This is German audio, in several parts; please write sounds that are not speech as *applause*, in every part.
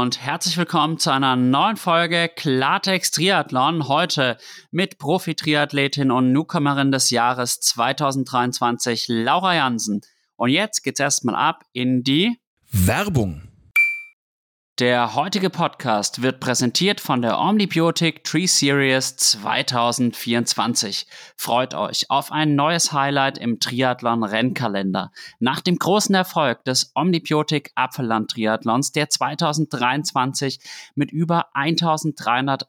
und herzlich willkommen zu einer neuen Folge Klartext Triathlon. Heute mit Profi-Triathletin und Newcomerin des Jahres 2023, Laura Jansen. Und jetzt geht's erstmal ab in die Werbung. Der heutige Podcast wird präsentiert von der Omnibiotic Tree Series 2024. Freut euch auf ein neues Highlight im Triathlon Rennkalender. Nach dem großen Erfolg des Omnibiotic Apfelland Triathlons, der 2023 mit über 1300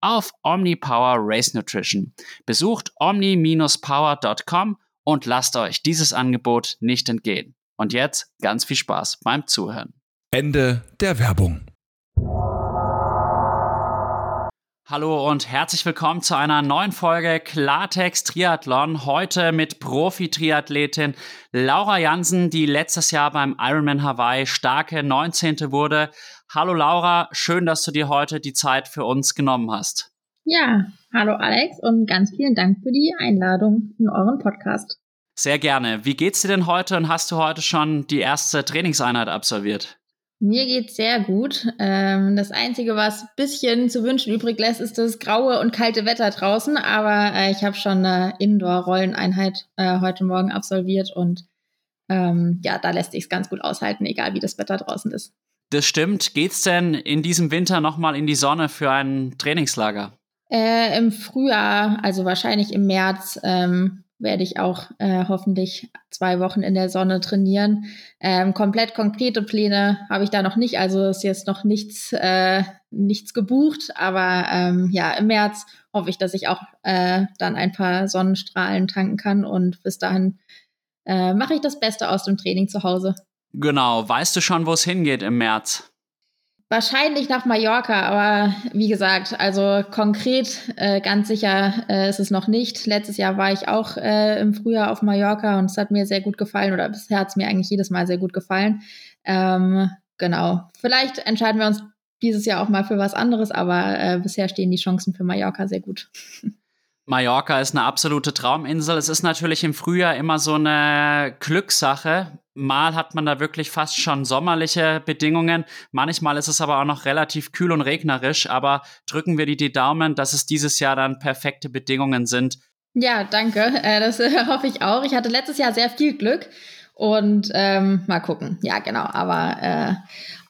auf OmniPower Race Nutrition. Besucht omni-power.com und lasst euch dieses Angebot nicht entgehen. Und jetzt ganz viel Spaß beim Zuhören. Ende der Werbung. Hallo und herzlich willkommen zu einer neuen Folge Klartext Triathlon. Heute mit Profi-Triathletin Laura Jansen, die letztes Jahr beim Ironman Hawaii starke 19. wurde. Hallo Laura, schön, dass du dir heute die Zeit für uns genommen hast. Ja, hallo Alex und ganz vielen Dank für die Einladung in euren Podcast. Sehr gerne. Wie geht's dir denn heute und hast du heute schon die erste Trainingseinheit absolviert? Mir geht's sehr gut. Ähm, das Einzige, was ein bisschen zu wünschen übrig lässt, ist das graue und kalte Wetter draußen. Aber äh, ich habe schon eine Indoor-Rolleneinheit äh, heute Morgen absolviert und ähm, ja, da lässt sich ganz gut aushalten, egal wie das Wetter draußen ist. Das stimmt. Geht's denn in diesem Winter nochmal in die Sonne für ein Trainingslager? Äh, Im Frühjahr, also wahrscheinlich im März, ähm, werde ich auch äh, hoffentlich zwei Wochen in der Sonne trainieren. Ähm, komplett konkrete Pläne habe ich da noch nicht, also ist jetzt noch nichts, äh, nichts gebucht, aber ähm, ja, im März hoffe ich, dass ich auch äh, dann ein paar Sonnenstrahlen tanken kann und bis dahin äh, mache ich das Beste aus dem Training zu Hause. Genau, weißt du schon, wo es hingeht im März? Wahrscheinlich nach Mallorca, aber wie gesagt, also konkret äh, ganz sicher äh, ist es noch nicht. Letztes Jahr war ich auch äh, im Frühjahr auf Mallorca und es hat mir sehr gut gefallen oder bisher hat es mir eigentlich jedes Mal sehr gut gefallen. Ähm, genau. Vielleicht entscheiden wir uns dieses Jahr auch mal für was anderes, aber äh, bisher stehen die Chancen für Mallorca sehr gut. *laughs* Mallorca ist eine absolute Trauminsel. Es ist natürlich im Frühjahr immer so eine Glückssache. Mal hat man da wirklich fast schon sommerliche Bedingungen. Manchmal ist es aber auch noch relativ kühl und regnerisch. Aber drücken wir die, die Daumen, dass es dieses Jahr dann perfekte Bedingungen sind. Ja, danke. Äh, das äh, *laughs* hoffe ich auch. Ich hatte letztes Jahr sehr viel Glück. Und ähm, mal gucken. Ja, genau. Aber äh,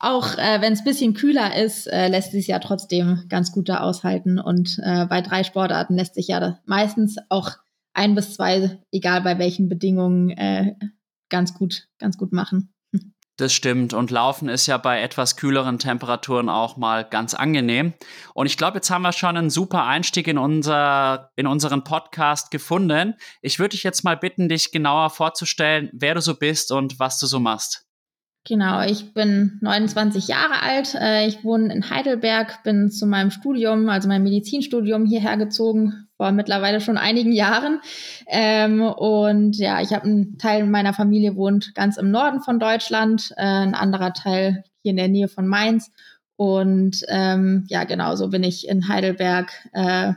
auch äh, wenn es bisschen kühler ist, äh, lässt sich ja trotzdem ganz gut da aushalten. Und äh, bei drei Sportarten lässt sich ja meistens auch ein bis zwei, egal bei welchen Bedingungen, äh, ganz gut, ganz gut machen. Das stimmt. Und Laufen ist ja bei etwas kühleren Temperaturen auch mal ganz angenehm. Und ich glaube, jetzt haben wir schon einen super Einstieg in, unser, in unseren Podcast gefunden. Ich würde dich jetzt mal bitten, dich genauer vorzustellen, wer du so bist und was du so machst. Genau, ich bin 29 Jahre alt. Äh, ich wohne in Heidelberg, bin zu meinem Studium, also meinem Medizinstudium hierher gezogen, vor mittlerweile schon einigen Jahren. Ähm, und ja, ich habe einen Teil meiner Familie wohnt ganz im Norden von Deutschland, äh, ein anderer Teil hier in der Nähe von Mainz. Und ähm, ja, genau, so bin ich in Heidelberg äh,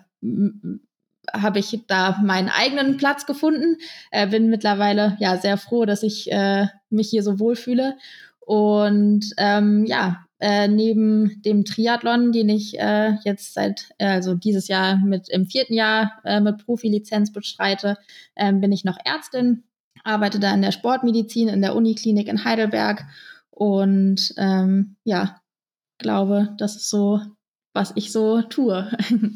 habe ich da meinen eigenen Platz gefunden. Äh, bin mittlerweile ja sehr froh, dass ich äh, mich hier so wohlfühle. Und ähm, ja, äh, neben dem Triathlon, den ich äh, jetzt seit, äh, also dieses Jahr mit im vierten Jahr äh, mit Profilizenz bestreite, äh, bin ich noch Ärztin, arbeite da in der Sportmedizin in der Uniklinik in Heidelberg und ähm, ja, glaube, das ist so, was ich so tue. *laughs*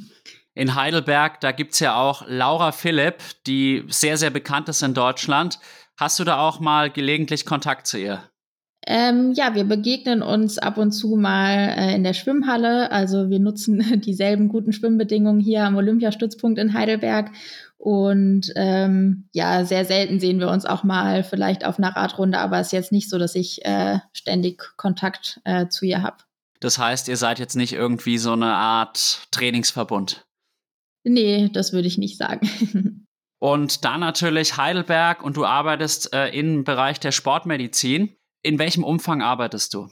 In Heidelberg, da gibt es ja auch Laura Philipp, die sehr, sehr bekannt ist in Deutschland. Hast du da auch mal gelegentlich Kontakt zu ihr? Ähm, ja, wir begegnen uns ab und zu mal äh, in der Schwimmhalle. Also wir nutzen *laughs* dieselben guten Schwimmbedingungen hier am Olympiastützpunkt in Heidelberg. Und ähm, ja, sehr selten sehen wir uns auch mal vielleicht auf einer Radrunde, aber es ist jetzt nicht so, dass ich äh, ständig Kontakt äh, zu ihr habe. Das heißt, ihr seid jetzt nicht irgendwie so eine Art Trainingsverbund? Nee, das würde ich nicht sagen. *laughs* und dann natürlich Heidelberg und du arbeitest äh, im Bereich der Sportmedizin. In welchem Umfang arbeitest du?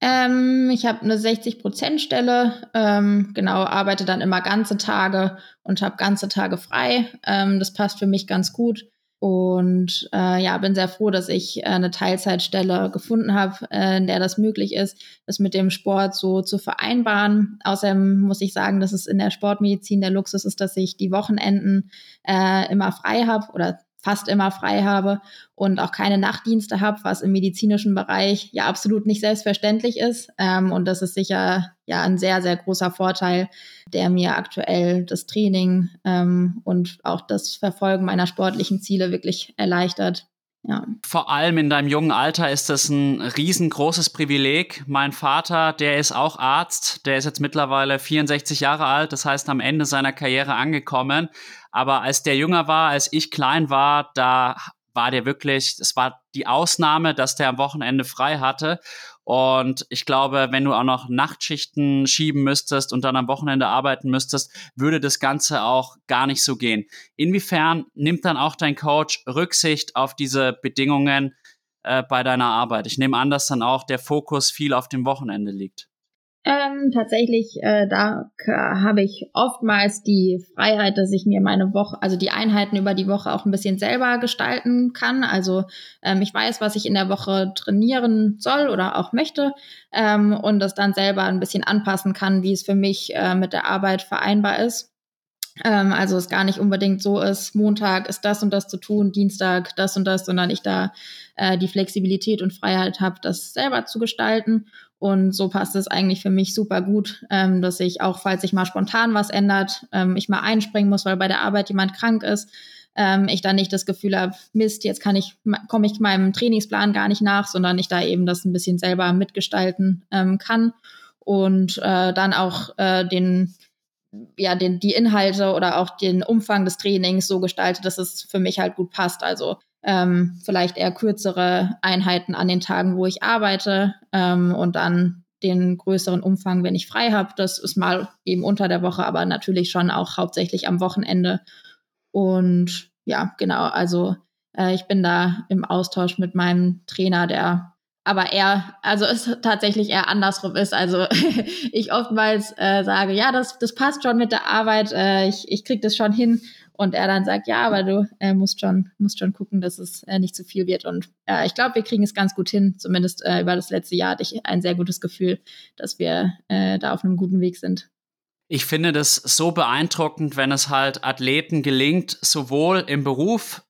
Ähm, ich habe eine 60-Prozent-Stelle, ähm, genau, arbeite dann immer ganze Tage und habe ganze Tage frei. Ähm, das passt für mich ganz gut. Und äh, ja, bin sehr froh, dass ich äh, eine Teilzeitstelle gefunden habe, äh, in der das möglich ist, das mit dem Sport so zu vereinbaren. Außerdem muss ich sagen, dass es in der Sportmedizin der Luxus ist, dass ich die Wochenenden äh, immer frei habe oder fast immer frei habe und auch keine Nachtdienste habe, was im medizinischen Bereich ja absolut nicht selbstverständlich ist. Ähm, und das ist sicher ja ein sehr, sehr großer Vorteil, der mir aktuell das Training ähm, und auch das Verfolgen meiner sportlichen Ziele wirklich erleichtert. Ja. Vor allem in deinem jungen Alter ist das ein riesengroßes Privileg. Mein Vater, der ist auch Arzt, der ist jetzt mittlerweile 64 Jahre alt, das heißt am Ende seiner Karriere angekommen. Aber als der jünger war, als ich klein war, da war der wirklich, es war die Ausnahme, dass der am Wochenende frei hatte. Und ich glaube, wenn du auch noch Nachtschichten schieben müsstest und dann am Wochenende arbeiten müsstest, würde das Ganze auch gar nicht so gehen. Inwiefern nimmt dann auch dein Coach Rücksicht auf diese Bedingungen äh, bei deiner Arbeit? Ich nehme an, dass dann auch der Fokus viel auf dem Wochenende liegt. Ähm, tatsächlich, äh, da habe ich oftmals die Freiheit, dass ich mir meine Woche, also die Einheiten über die Woche auch ein bisschen selber gestalten kann. Also ähm, ich weiß, was ich in der Woche trainieren soll oder auch möchte ähm, und das dann selber ein bisschen anpassen kann, wie es für mich äh, mit der Arbeit vereinbar ist. Ähm, also es gar nicht unbedingt so ist, Montag ist das und das zu tun, Dienstag das und das, sondern ich da äh, die Flexibilität und Freiheit habe, das selber zu gestalten. Und so passt es eigentlich für mich super gut, ähm, dass ich auch, falls sich mal spontan was ändert, ähm, ich mal einspringen muss, weil bei der Arbeit jemand krank ist, ähm, ich dann nicht das Gefühl habe, Mist, jetzt kann ich, komme ich meinem Trainingsplan gar nicht nach, sondern ich da eben das ein bisschen selber mitgestalten ähm, kann und äh, dann auch äh, den ja, den, die Inhalte oder auch den Umfang des Trainings so gestalte, dass es für mich halt gut passt. Also ähm, vielleicht eher kürzere Einheiten an den Tagen, wo ich arbeite ähm, und dann den größeren Umfang, wenn ich frei habe. Das ist mal eben unter der Woche, aber natürlich schon auch hauptsächlich am Wochenende. Und ja, genau, also äh, ich bin da im Austausch mit meinem Trainer, der aber eher, also es tatsächlich eher andersrum ist. Also *laughs* ich oftmals äh, sage, ja, das, das passt schon mit der Arbeit, äh, ich, ich krieg das schon hin. Und er dann sagt, ja, aber du äh, musst schon, musst schon gucken, dass es äh, nicht zu viel wird. Und äh, ich glaube, wir kriegen es ganz gut hin. Zumindest äh, über das letzte Jahr hatte ich ein sehr gutes Gefühl, dass wir äh, da auf einem guten Weg sind. Ich finde das so beeindruckend, wenn es halt Athleten gelingt, sowohl im Beruf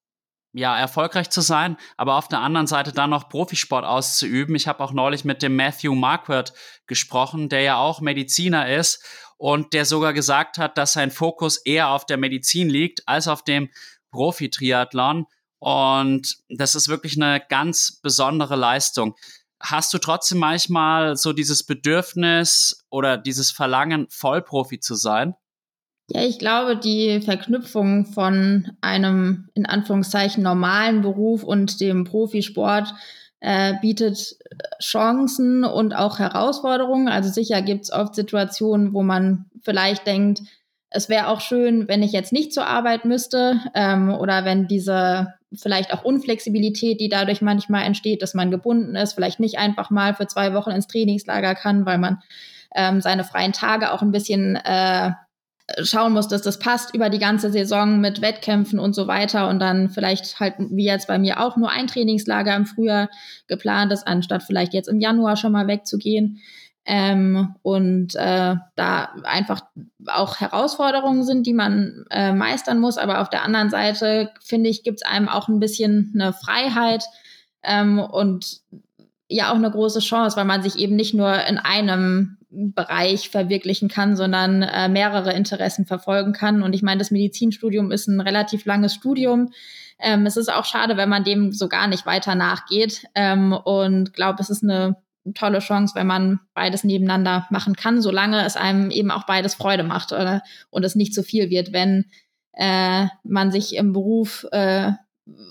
ja, erfolgreich zu sein, aber auf der anderen Seite dann noch Profisport auszuüben. Ich habe auch neulich mit dem Matthew Marquardt gesprochen, der ja auch Mediziner ist und der sogar gesagt hat, dass sein Fokus eher auf der Medizin liegt als auf dem Profi-Triathlon. Und das ist wirklich eine ganz besondere Leistung. Hast du trotzdem manchmal so dieses Bedürfnis oder dieses Verlangen, Vollprofi zu sein? Ja, ich glaube, die Verknüpfung von einem in Anführungszeichen normalen Beruf und dem Profisport äh, bietet Chancen und auch Herausforderungen. Also sicher gibt es oft Situationen, wo man vielleicht denkt, es wäre auch schön, wenn ich jetzt nicht zur Arbeit müsste ähm, oder wenn diese vielleicht auch Unflexibilität, die dadurch manchmal entsteht, dass man gebunden ist, vielleicht nicht einfach mal für zwei Wochen ins Trainingslager kann, weil man ähm, seine freien Tage auch ein bisschen äh, schauen muss, dass das passt über die ganze Saison mit Wettkämpfen und so weiter und dann vielleicht halt wie jetzt bei mir auch nur ein Trainingslager im Frühjahr geplant ist, anstatt vielleicht jetzt im Januar schon mal wegzugehen. Ähm, und äh, da einfach auch Herausforderungen sind, die man äh, meistern muss. Aber auf der anderen Seite, finde ich, gibt es einem auch ein bisschen eine Freiheit ähm, und ja auch eine große Chance, weil man sich eben nicht nur in einem Bereich verwirklichen kann, sondern äh, mehrere Interessen verfolgen kann. Und ich meine, das Medizinstudium ist ein relativ langes Studium. Ähm, es ist auch schade, wenn man dem so gar nicht weiter nachgeht. Ähm, und glaube, es ist eine tolle Chance, wenn man beides nebeneinander machen kann, solange es einem eben auch beides Freude macht oder, und es nicht zu viel wird, wenn äh, man sich im Beruf, äh,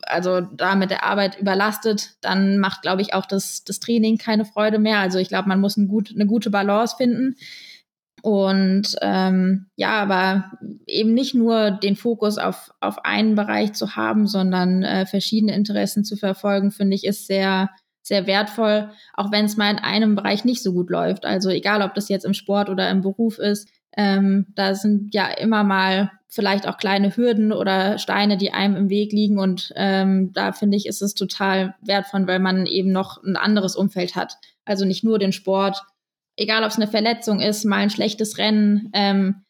also da mit der Arbeit überlastet, dann macht, glaube ich, auch das, das Training keine Freude mehr. Also ich glaube, man muss ein gut, eine gute Balance finden. Und ähm, ja, aber eben nicht nur den Fokus auf, auf einen Bereich zu haben, sondern äh, verschiedene Interessen zu verfolgen, finde ich, ist sehr, sehr wertvoll, auch wenn es mal in einem Bereich nicht so gut läuft. Also egal, ob das jetzt im Sport oder im Beruf ist, ähm, da sind ja immer mal vielleicht auch kleine Hürden oder Steine, die einem im Weg liegen. Und ähm, da finde ich, ist es total wertvoll, weil man eben noch ein anderes Umfeld hat. Also nicht nur den Sport, egal ob es eine Verletzung ist, mal ein schlechtes Rennen. Ähm,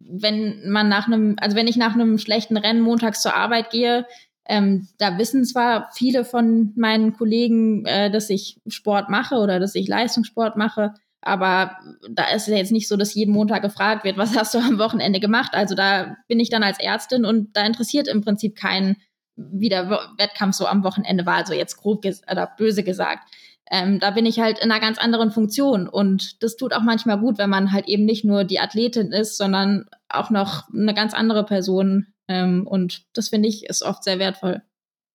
wenn man nach einem, also wenn ich nach einem schlechten Rennen montags zur Arbeit gehe, ähm, da wissen zwar viele von meinen Kollegen, äh, dass ich Sport mache oder dass ich Leistungssport mache, aber da ist es jetzt nicht so, dass jeden Montag gefragt wird, was hast du am Wochenende gemacht? Also da bin ich dann als Ärztin und da interessiert im Prinzip keinen, wie der Wettkampf so am Wochenende war, also jetzt grob oder böse gesagt. Ähm, da bin ich halt in einer ganz anderen Funktion und das tut auch manchmal gut, wenn man halt eben nicht nur die Athletin ist, sondern auch noch eine ganz andere Person ähm, und das finde ich ist oft sehr wertvoll.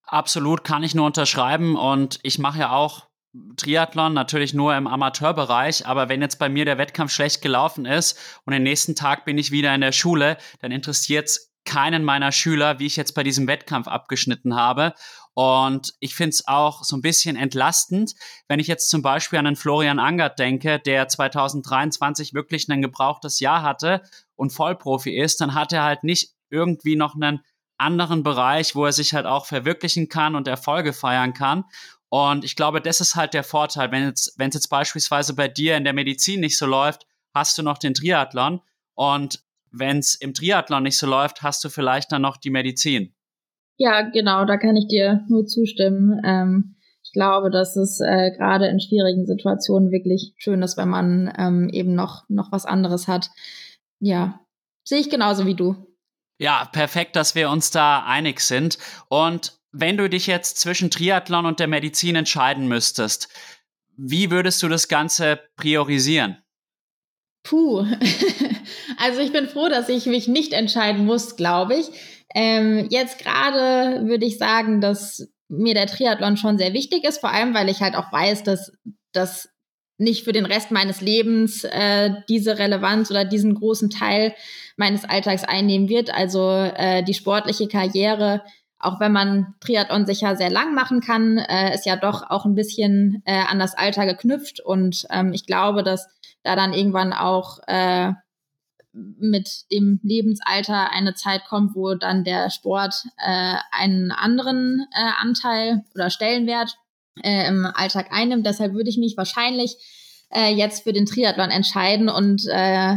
Absolut, kann ich nur unterschreiben. Und ich mache ja auch Triathlon natürlich nur im Amateurbereich, aber wenn jetzt bei mir der Wettkampf schlecht gelaufen ist und den nächsten Tag bin ich wieder in der Schule, dann interessiert es keinen meiner Schüler, wie ich jetzt bei diesem Wettkampf abgeschnitten habe. Und ich finde es auch so ein bisschen entlastend, wenn ich jetzt zum Beispiel an den Florian Angert denke, der 2023 wirklich ein gebrauchtes Jahr hatte und Vollprofi ist, dann hat er halt nicht irgendwie noch einen anderen Bereich, wo er sich halt auch verwirklichen kann und Erfolge feiern kann. Und ich glaube, das ist halt der Vorteil. Wenn jetzt, es jetzt beispielsweise bei dir in der Medizin nicht so läuft, hast du noch den Triathlon. Und wenn es im Triathlon nicht so läuft, hast du vielleicht dann noch die Medizin. Ja, genau, da kann ich dir nur zustimmen. Ähm, ich glaube, dass es äh, gerade in schwierigen Situationen wirklich schön ist, wenn man ähm, eben noch, noch was anderes hat. Ja, sehe ich genauso wie du. Ja, perfekt, dass wir uns da einig sind. Und wenn du dich jetzt zwischen Triathlon und der Medizin entscheiden müsstest, wie würdest du das Ganze priorisieren? Puh, *laughs* also ich bin froh, dass ich mich nicht entscheiden muss, glaube ich. Ähm, jetzt gerade würde ich sagen, dass mir der Triathlon schon sehr wichtig ist, vor allem weil ich halt auch weiß, dass das nicht für den Rest meines Lebens äh, diese Relevanz oder diesen großen Teil meines Alltags einnehmen wird. Also äh, die sportliche Karriere, auch wenn man Triathlon sicher sehr lang machen kann, äh, ist ja doch auch ein bisschen äh, an das Alter geknüpft. Und ähm, ich glaube, dass da dann irgendwann auch äh, mit dem Lebensalter eine Zeit kommt, wo dann der Sport äh, einen anderen äh, Anteil oder Stellenwert äh, im Alltag einnimmt. Deshalb würde ich mich wahrscheinlich äh, jetzt für den Triathlon entscheiden und äh,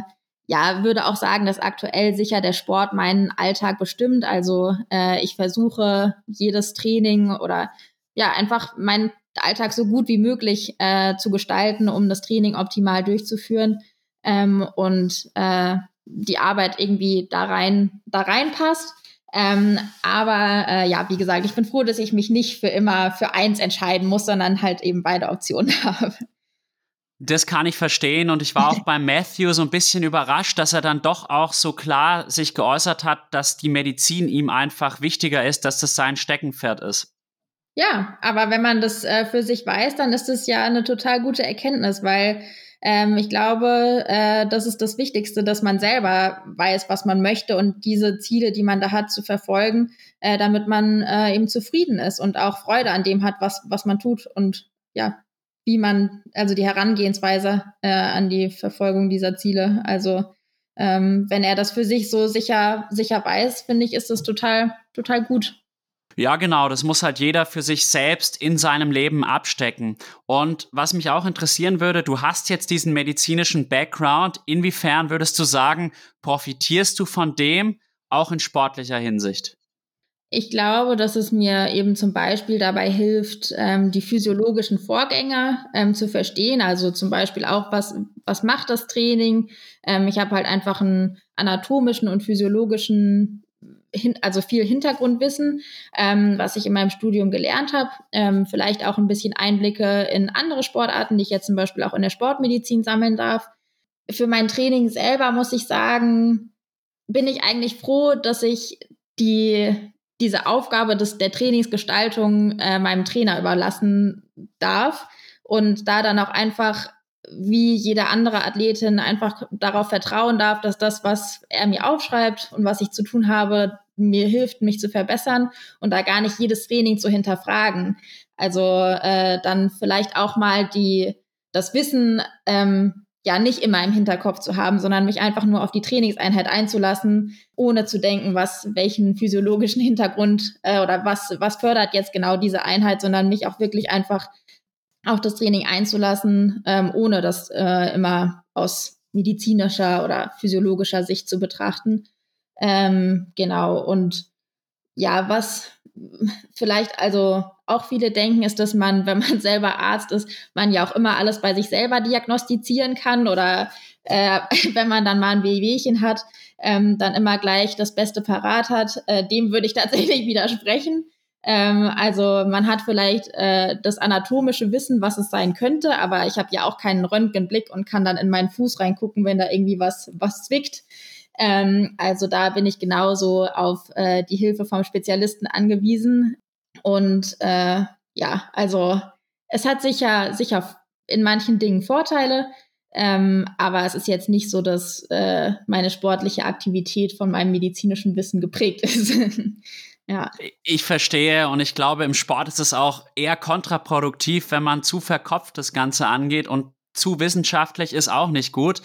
ja, würde auch sagen, dass aktuell sicher der Sport meinen Alltag bestimmt. Also äh, ich versuche jedes Training oder ja, einfach meinen Alltag so gut wie möglich äh, zu gestalten, um das Training optimal durchzuführen ähm, und äh, die Arbeit irgendwie da rein, da reinpasst. Ähm, aber äh, ja, wie gesagt, ich bin froh, dass ich mich nicht für immer für eins entscheiden muss, sondern halt eben beide Optionen *laughs* habe. Das kann ich verstehen und ich war auch *laughs* bei Matthew so ein bisschen überrascht, dass er dann doch auch so klar sich geäußert hat, dass die Medizin ihm einfach wichtiger ist, dass das sein Steckenpferd ist. Ja, aber wenn man das äh, für sich weiß, dann ist das ja eine total gute Erkenntnis, weil ähm, ich glaube, äh, das ist das Wichtigste, dass man selber weiß, was man möchte und diese Ziele, die man da hat, zu verfolgen, äh, damit man äh, eben zufrieden ist und auch Freude an dem hat, was, was man tut. Und ja, wie man, also die Herangehensweise äh, an die Verfolgung dieser Ziele. Also ähm, wenn er das für sich so sicher, sicher weiß, finde ich, ist das total, total gut. Ja, genau, das muss halt jeder für sich selbst in seinem Leben abstecken. Und was mich auch interessieren würde, du hast jetzt diesen medizinischen Background. Inwiefern würdest du sagen, profitierst du von dem auch in sportlicher Hinsicht? Ich glaube, dass es mir eben zum Beispiel dabei hilft, ähm, die physiologischen Vorgänge ähm, zu verstehen. Also zum Beispiel auch, was, was macht das Training? Ähm, ich habe halt einfach einen anatomischen und physiologischen, hin, also viel Hintergrundwissen, ähm, was ich in meinem Studium gelernt habe. Ähm, vielleicht auch ein bisschen Einblicke in andere Sportarten, die ich jetzt zum Beispiel auch in der Sportmedizin sammeln darf. Für mein Training selber muss ich sagen, bin ich eigentlich froh, dass ich die diese Aufgabe des, der Trainingsgestaltung äh, meinem Trainer überlassen darf und da dann auch einfach wie jede andere Athletin einfach darauf vertrauen darf, dass das, was er mir aufschreibt und was ich zu tun habe, mir hilft, mich zu verbessern und da gar nicht jedes Training zu hinterfragen. Also äh, dann vielleicht auch mal die das Wissen ähm, ja nicht immer im Hinterkopf zu haben, sondern mich einfach nur auf die Trainingseinheit einzulassen, ohne zu denken, was welchen physiologischen Hintergrund äh, oder was was fördert jetzt genau diese Einheit, sondern mich auch wirklich einfach auf das Training einzulassen, ähm, ohne das äh, immer aus medizinischer oder physiologischer Sicht zu betrachten. Ähm, genau und ja, was vielleicht also auch viele denken, ist, dass man, wenn man *laughs* selber Arzt ist, man ja auch immer alles bei sich selber diagnostizieren kann oder äh, *laughs* wenn man dann mal ein Wehwehchen hat, ähm, dann immer gleich das Beste parat hat. Äh, dem würde ich *laughs* tatsächlich widersprechen. Ähm, also man hat vielleicht äh, das anatomische Wissen, was es sein könnte, aber ich habe ja auch keinen Röntgenblick und kann dann in meinen Fuß reingucken, wenn da irgendwie was, was zwickt. Ähm, also da bin ich genauso auf äh, die Hilfe vom Spezialisten angewiesen. Und äh, ja, also es hat sicher, sicher in manchen Dingen Vorteile, ähm, aber es ist jetzt nicht so, dass äh, meine sportliche Aktivität von meinem medizinischen Wissen geprägt *laughs* ist. ja. Ich verstehe und ich glaube, im Sport ist es auch eher kontraproduktiv, wenn man zu verkopft das Ganze angeht und zu wissenschaftlich ist auch nicht gut.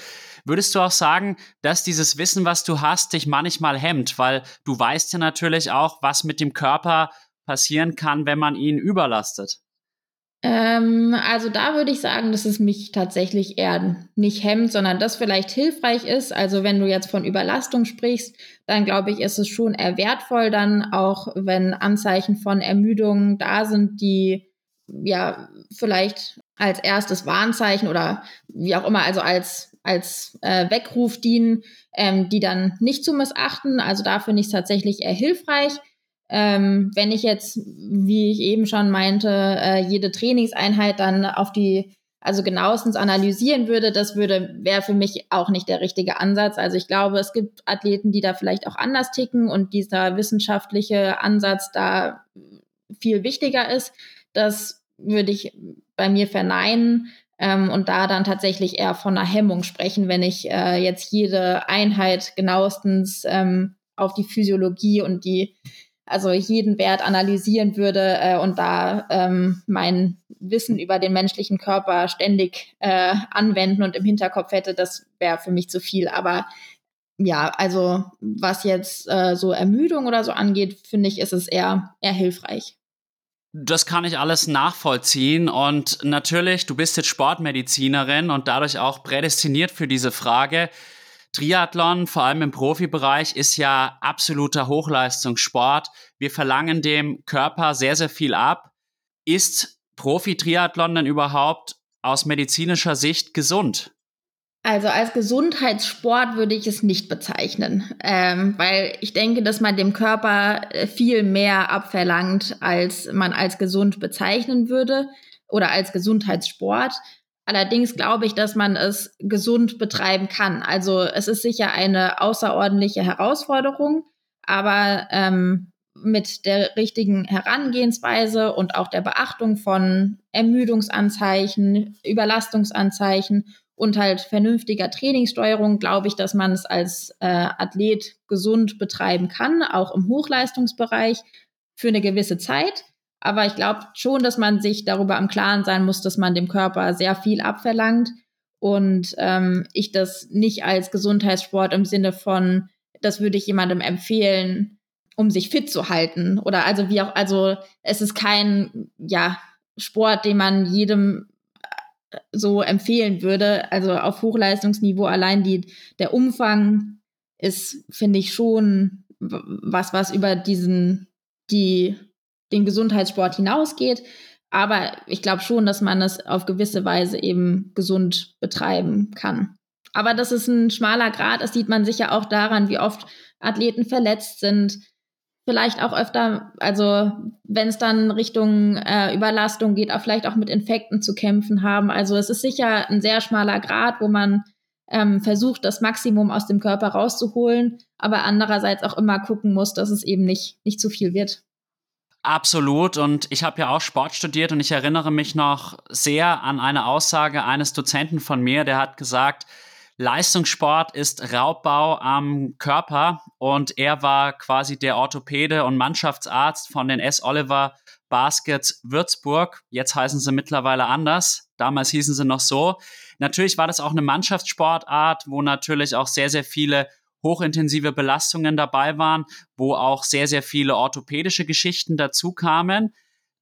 Würdest du auch sagen, dass dieses Wissen, was du hast, dich manchmal hemmt, weil du weißt ja natürlich auch, was mit dem Körper passieren kann, wenn man ihn überlastet? Ähm, also da würde ich sagen, dass es mich tatsächlich eher nicht hemmt, sondern das vielleicht hilfreich ist. Also wenn du jetzt von Überlastung sprichst, dann glaube ich, ist es schon eher wertvoll, dann auch wenn Anzeichen von Ermüdung da sind, die ja vielleicht als erstes Warnzeichen oder wie auch immer, also als als äh, Weckruf dienen, ähm, die dann nicht zu missachten. Also da finde ich es tatsächlich eher hilfreich. Ähm, wenn ich jetzt, wie ich eben schon meinte, äh, jede Trainingseinheit dann auf die, also genauestens analysieren würde, das würde, wäre für mich auch nicht der richtige Ansatz. Also ich glaube, es gibt Athleten, die da vielleicht auch anders ticken und dieser wissenschaftliche Ansatz da viel wichtiger ist. Das würde ich bei mir verneinen ähm, und da dann tatsächlich eher von einer Hemmung sprechen, wenn ich äh, jetzt jede Einheit genauestens ähm, auf die Physiologie und die, also jeden Wert analysieren würde äh, und da ähm, mein Wissen über den menschlichen Körper ständig äh, anwenden und im Hinterkopf hätte, das wäre für mich zu viel. Aber ja, also was jetzt äh, so Ermüdung oder so angeht, finde ich, ist es eher, eher hilfreich. Das kann ich alles nachvollziehen und natürlich, du bist jetzt Sportmedizinerin und dadurch auch prädestiniert für diese Frage. Triathlon, vor allem im Profibereich, ist ja absoluter Hochleistungssport. Wir verlangen dem Körper sehr, sehr viel ab. Ist Profi-Triathlon denn überhaupt aus medizinischer Sicht gesund? Also als Gesundheitssport würde ich es nicht bezeichnen, ähm, weil ich denke, dass man dem Körper äh, viel mehr abverlangt, als man als gesund bezeichnen würde oder als Gesundheitssport. Allerdings glaube ich, dass man es gesund betreiben kann. Also es ist sicher eine außerordentliche Herausforderung, aber ähm, mit der richtigen Herangehensweise und auch der Beachtung von Ermüdungsanzeichen, Überlastungsanzeichen und halt vernünftiger Trainingssteuerung glaube ich, dass man es als äh, Athlet gesund betreiben kann, auch im Hochleistungsbereich für eine gewisse Zeit. Aber ich glaube schon, dass man sich darüber im Klaren sein muss, dass man dem Körper sehr viel abverlangt und ähm, ich das nicht als Gesundheitssport im Sinne von, das würde ich jemandem empfehlen, um sich fit zu halten oder also wie auch, also es ist kein, ja, Sport, den man jedem so empfehlen würde. Also auf Hochleistungsniveau allein die, der Umfang ist, finde ich, schon was, was über diesen, die, den Gesundheitssport hinausgeht. Aber ich glaube schon, dass man es auf gewisse Weise eben gesund betreiben kann. Aber das ist ein schmaler Grad. Das sieht man sicher auch daran, wie oft Athleten verletzt sind. Vielleicht auch öfter, also wenn es dann Richtung äh, Überlastung geht, auch vielleicht auch mit Infekten zu kämpfen haben. Also es ist sicher ein sehr schmaler Grad, wo man ähm, versucht, das Maximum aus dem Körper rauszuholen, aber andererseits auch immer gucken muss, dass es eben nicht, nicht zu viel wird. Absolut. Und ich habe ja auch Sport studiert und ich erinnere mich noch sehr an eine Aussage eines Dozenten von mir, der hat gesagt, Leistungssport ist Raubbau am Körper und er war quasi der Orthopäde und Mannschaftsarzt von den S. Oliver Baskets Würzburg. Jetzt heißen sie mittlerweile anders. Damals hießen sie noch so. Natürlich war das auch eine Mannschaftssportart, wo natürlich auch sehr, sehr viele hochintensive Belastungen dabei waren, wo auch sehr, sehr viele orthopädische Geschichten dazu kamen.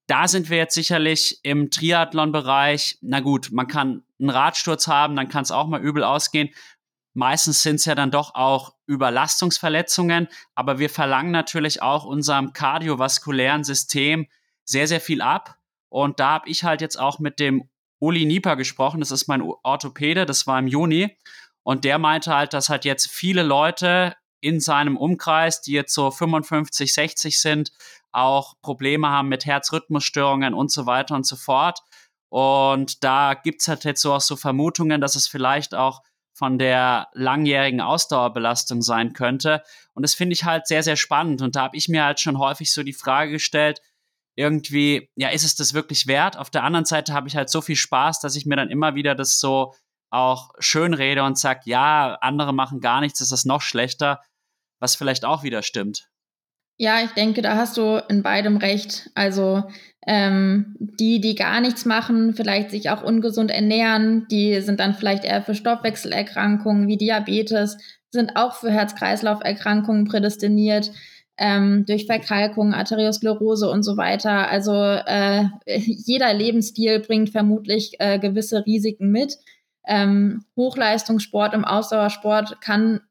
Da sind wir jetzt sicherlich im Triathlon-Bereich. Na gut, man kann einen Radsturz haben, dann kann es auch mal übel ausgehen. Meistens sind es ja dann doch auch Überlastungsverletzungen, aber wir verlangen natürlich auch unserem kardiovaskulären System sehr, sehr viel ab. Und da habe ich halt jetzt auch mit dem Uli Nieper gesprochen, das ist mein Orthopäde, das war im Juni. Und der meinte halt, dass halt jetzt viele Leute in seinem Umkreis, die jetzt so 55, 60 sind, auch Probleme haben mit Herzrhythmusstörungen und so weiter und so fort. Und da gibt's halt jetzt so auch so Vermutungen, dass es vielleicht auch von der langjährigen Ausdauerbelastung sein könnte. Und das finde ich halt sehr, sehr spannend. Und da habe ich mir halt schon häufig so die Frage gestellt, irgendwie, ja, ist es das wirklich wert? Auf der anderen Seite habe ich halt so viel Spaß, dass ich mir dann immer wieder das so auch schön rede und sage, ja, andere machen gar nichts, ist das noch schlechter, was vielleicht auch wieder stimmt. Ja, ich denke, da hast du in beidem recht. Also ähm, die, die gar nichts machen, vielleicht sich auch ungesund ernähren, die sind dann vielleicht eher für Stoffwechselerkrankungen wie Diabetes, sind auch für Herz-Kreislauf-Erkrankungen prädestiniert. Ähm, durch Verkalkung, Arteriosklerose und so weiter. Also äh, jeder Lebensstil bringt vermutlich äh, gewisse Risiken mit. Ähm, Hochleistungssport im Ausdauersport kann,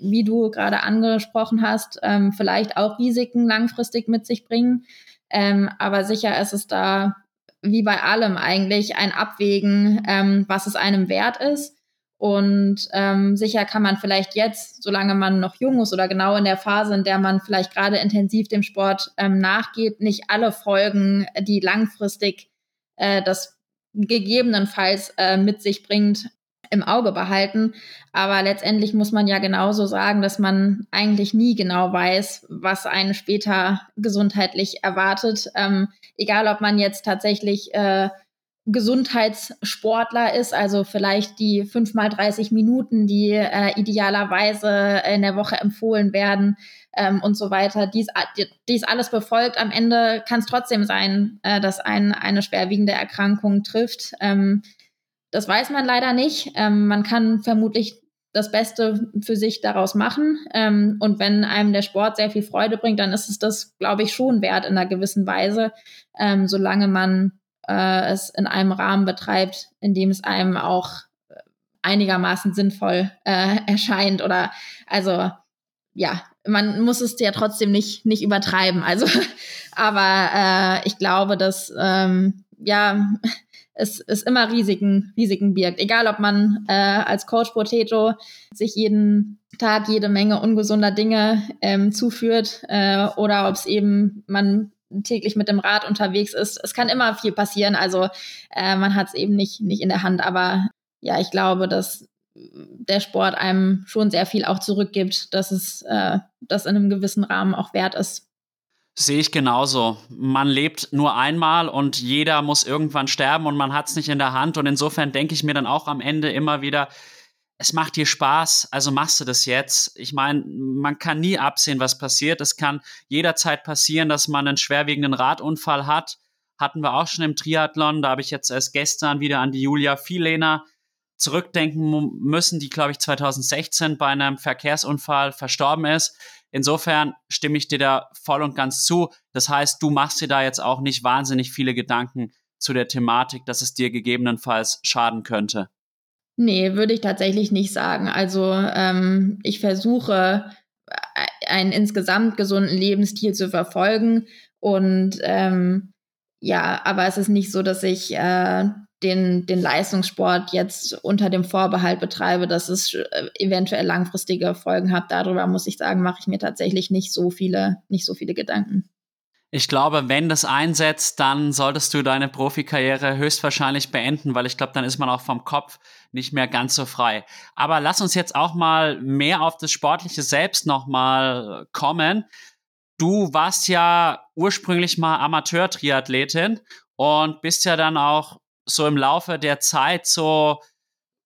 wie du gerade angesprochen hast, ähm, vielleicht auch Risiken langfristig mit sich bringen. Ähm, aber sicher ist es da, wie bei allem eigentlich, ein Abwägen, ähm, was es einem wert ist. Und ähm, sicher kann man vielleicht jetzt, solange man noch jung ist oder genau in der Phase, in der man vielleicht gerade intensiv dem Sport ähm, nachgeht, nicht alle Folgen, die langfristig äh, das gegebenenfalls äh, mit sich bringt, im Auge behalten. Aber letztendlich muss man ja genauso sagen, dass man eigentlich nie genau weiß, was einen später gesundheitlich erwartet. Ähm, egal, ob man jetzt tatsächlich äh, Gesundheitssportler ist, also vielleicht die fünf mal 30 Minuten, die äh, idealerweise in der Woche empfohlen werden ähm, und so weiter, dies, dies alles befolgt. Am Ende kann es trotzdem sein, äh, dass einen eine schwerwiegende Erkrankung trifft. Ähm, das weiß man leider nicht. Ähm, man kann vermutlich das Beste für sich daraus machen. Ähm, und wenn einem der Sport sehr viel Freude bringt, dann ist es das, glaube ich, schon wert in einer gewissen Weise, ähm, solange man äh, es in einem Rahmen betreibt, in dem es einem auch einigermaßen sinnvoll äh, *laughs* erscheint oder also ja, man muss es ja trotzdem nicht nicht übertreiben. Also, *laughs* aber äh, ich glaube, dass ähm, ja es, es immer Risiken Risiken birgt. Egal, ob man äh, als Coach Potato sich jeden Tag jede Menge ungesunder Dinge ähm, zuführt äh, oder ob es eben man täglich mit dem Rad unterwegs ist. Es kann immer viel passieren. Also äh, man hat es eben nicht, nicht in der Hand. Aber ja, ich glaube, dass der Sport einem schon sehr viel auch zurückgibt, dass es äh, das in einem gewissen Rahmen auch wert ist. Sehe ich genauso. Man lebt nur einmal und jeder muss irgendwann sterben und man hat es nicht in der Hand. Und insofern denke ich mir dann auch am Ende immer wieder, es macht dir Spaß, also machst du das jetzt. Ich meine, man kann nie absehen, was passiert. Es kann jederzeit passieren, dass man einen schwerwiegenden Radunfall hat. Hatten wir auch schon im Triathlon. Da habe ich jetzt erst gestern wieder an die Julia Vielener zurückdenken müssen, die, glaube ich, 2016 bei einem Verkehrsunfall verstorben ist. Insofern stimme ich dir da voll und ganz zu. Das heißt, du machst dir da jetzt auch nicht wahnsinnig viele Gedanken zu der Thematik, dass es dir gegebenenfalls schaden könnte. Nee, würde ich tatsächlich nicht sagen. Also ähm, ich versuche einen insgesamt gesunden Lebensstil zu verfolgen und ähm, ja, aber es ist nicht so, dass ich äh, den, den Leistungssport jetzt unter dem Vorbehalt betreibe, dass es äh, eventuell langfristige Folgen hat. Darüber muss ich sagen, mache ich mir tatsächlich nicht so viele, nicht so viele Gedanken. Ich glaube, wenn das einsetzt, dann solltest du deine Profikarriere höchstwahrscheinlich beenden, weil ich glaube, dann ist man auch vom Kopf nicht mehr ganz so frei. Aber lass uns jetzt auch mal mehr auf das Sportliche selbst nochmal kommen. Du warst ja ursprünglich mal Amateur-Triathletin und bist ja dann auch so im Laufe der Zeit so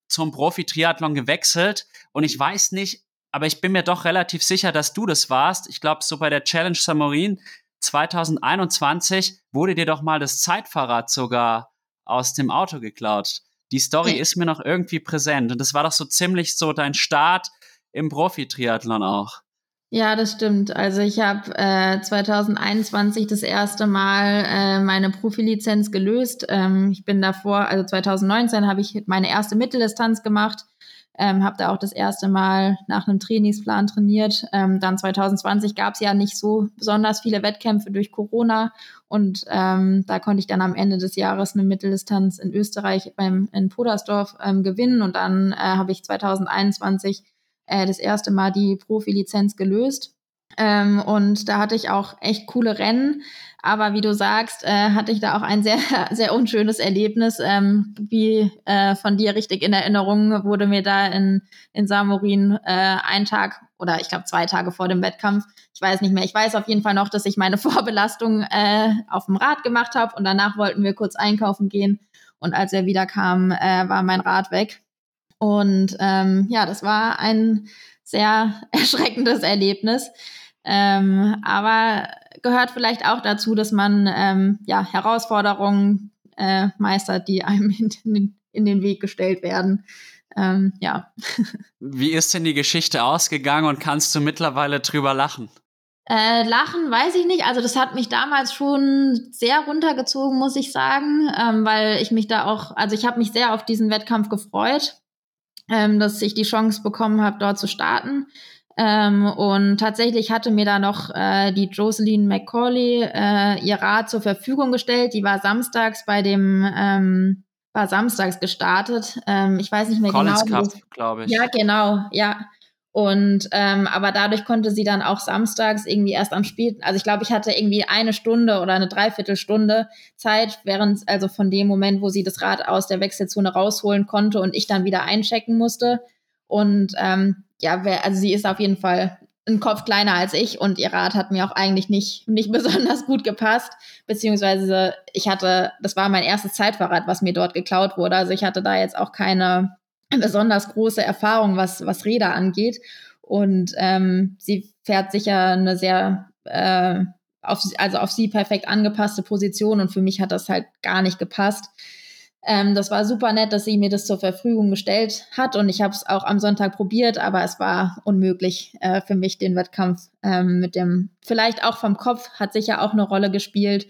zum Profi-Triathlon gewechselt. Und ich weiß nicht, aber ich bin mir doch relativ sicher, dass du das warst. Ich glaube, so bei der Challenge Samorin 2021 wurde dir doch mal das Zeitfahrrad sogar aus dem Auto geklaut. Die Story ist mir noch irgendwie präsent. Und das war doch so ziemlich so dein Start im Profi-Triathlon auch. Ja, das stimmt. Also ich habe äh, 2021 das erste Mal äh, meine Profilizenz gelöst. Ähm, ich bin davor, also 2019 habe ich meine erste Mitteldistanz gemacht, ähm, habe da auch das erste Mal nach einem Trainingsplan trainiert. Ähm, dann 2020 gab es ja nicht so besonders viele Wettkämpfe durch Corona und ähm, da konnte ich dann am Ende des Jahres eine Mitteldistanz in Österreich beim in Podersdorf ähm, gewinnen und dann äh, habe ich 2021 äh, das erste Mal die Profilizenz gelöst. Ähm, und da hatte ich auch echt coole Rennen. Aber wie du sagst, äh, hatte ich da auch ein sehr, *laughs* sehr unschönes Erlebnis. Ähm, wie äh, von dir richtig in Erinnerung wurde mir da in, in Samorin äh, ein Tag oder ich glaube zwei Tage vor dem Wettkampf, ich weiß nicht mehr, ich weiß auf jeden Fall noch, dass ich meine *laughs* Vorbelastung äh, auf dem Rad gemacht habe und danach wollten wir kurz einkaufen gehen. Und als er wieder kam, äh, war mein Rad weg. Und ähm, ja, das war ein sehr *laughs* erschreckendes Erlebnis. Ähm, aber gehört vielleicht auch dazu, dass man ähm, ja, Herausforderungen äh, meistert, die einem *laughs* in den, in den Weg gestellt werden. Ähm, ja. *laughs* Wie ist denn die Geschichte ausgegangen und kannst du mittlerweile drüber lachen? Äh, lachen weiß ich nicht. Also das hat mich damals schon sehr runtergezogen, muss ich sagen, ähm, weil ich mich da auch, also ich habe mich sehr auf diesen Wettkampf gefreut ähm, dass ich die Chance bekommen habe, dort zu starten. Ähm, und tatsächlich hatte mir da noch äh, die Jocelyn McCauley äh, ihr Rad zur Verfügung gestellt. Die war samstags bei dem ähm, war samstags gestartet. Ähm, ich weiß nicht mehr Collins genau. Cup, glaube ich. Ja, genau, ja. Und ähm, aber dadurch konnte sie dann auch samstags irgendwie erst am späten, also ich glaube, ich hatte irgendwie eine Stunde oder eine Dreiviertelstunde Zeit, während also von dem Moment, wo sie das Rad aus der Wechselzone rausholen konnte und ich dann wieder einchecken musste. Und ähm, ja, wer, also sie ist auf jeden Fall ein Kopf kleiner als ich und ihr Rad hat mir auch eigentlich nicht, nicht *laughs* besonders gut gepasst. Beziehungsweise ich hatte, das war mein erstes Zeitfahrrad, was mir dort geklaut wurde. Also ich hatte da jetzt auch keine besonders große Erfahrung, was, was Räder angeht. Und ähm, sie fährt sicher eine sehr, äh, auf, also auf sie perfekt angepasste Position. Und für mich hat das halt gar nicht gepasst. Ähm, das war super nett, dass sie mir das zur Verfügung gestellt hat. Und ich habe es auch am Sonntag probiert, aber es war unmöglich äh, für mich, den Wettkampf ähm, mit dem, vielleicht auch vom Kopf, hat sicher auch eine Rolle gespielt.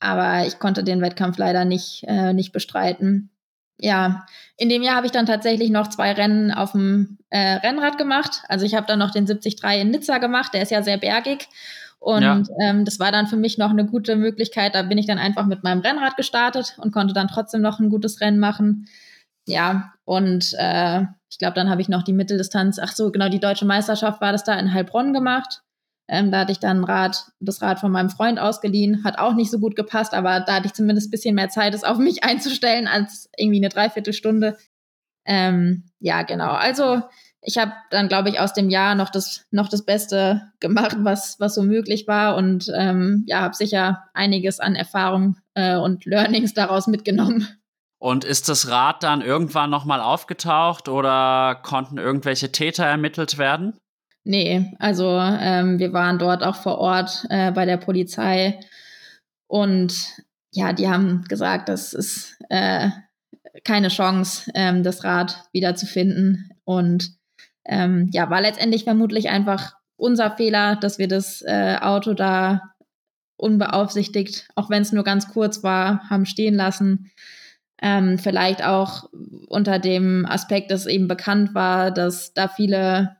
Aber ich konnte den Wettkampf leider nicht, äh, nicht bestreiten ja, in dem Jahr habe ich dann tatsächlich noch zwei Rennen auf dem äh, Rennrad gemacht. Also ich habe dann noch den 73 in Nizza gemacht, der ist ja sehr bergig. Und ja. ähm, das war dann für mich noch eine gute Möglichkeit. Da bin ich dann einfach mit meinem Rennrad gestartet und konnte dann trotzdem noch ein gutes Rennen machen. Ja, und äh, ich glaube, dann habe ich noch die Mitteldistanz, ach so, genau, die deutsche Meisterschaft war das da in Heilbronn gemacht. Ähm, da hatte ich dann Rad, das Rad von meinem Freund ausgeliehen, hat auch nicht so gut gepasst, aber da hatte ich zumindest ein bisschen mehr Zeit, es auf mich *laughs* einzustellen, als irgendwie eine Dreiviertelstunde. Ähm, ja, genau. Also ich habe dann, glaube ich, aus dem Jahr noch das, noch das Beste gemacht, was, was so möglich war und ähm, ja, habe sicher einiges an Erfahrung äh, und Learnings daraus mitgenommen. Und ist das Rad dann irgendwann nochmal aufgetaucht oder konnten irgendwelche Täter ermittelt werden? Nee, also ähm, wir waren dort auch vor Ort äh, bei der Polizei und ja, die haben gesagt, das ist, äh, keine Chance, ähm, das Rad wiederzufinden. Und ähm, ja, war letztendlich vermutlich einfach unser Fehler, dass wir das äh, Auto da unbeaufsichtigt, auch wenn es nur ganz kurz war, haben stehen lassen. Ähm, vielleicht auch unter dem Aspekt, dass eben bekannt war, dass da viele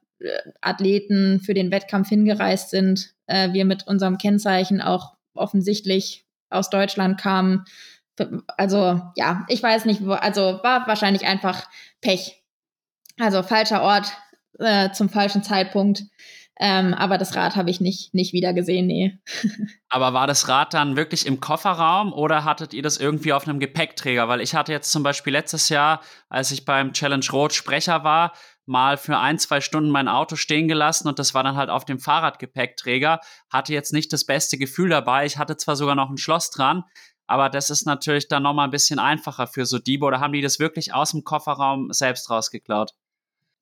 Athleten für den Wettkampf hingereist sind. Äh, wir mit unserem Kennzeichen auch offensichtlich aus Deutschland kamen. Also ja, ich weiß nicht, wo, also war wahrscheinlich einfach Pech. Also falscher Ort äh, zum falschen Zeitpunkt. Ähm, aber das Rad habe ich nicht, nicht wieder gesehen, nee. *laughs* aber war das Rad dann wirklich im Kofferraum oder hattet ihr das irgendwie auf einem Gepäckträger? Weil ich hatte jetzt zum Beispiel letztes Jahr, als ich beim Challenge Rot Sprecher war, mal für ein, zwei Stunden mein Auto stehen gelassen und das war dann halt auf dem Fahrradgepäckträger. Hatte jetzt nicht das beste Gefühl dabei. Ich hatte zwar sogar noch ein Schloss dran, aber das ist natürlich dann nochmal ein bisschen einfacher für so Diebe. Oder haben die das wirklich aus dem Kofferraum selbst rausgeklaut?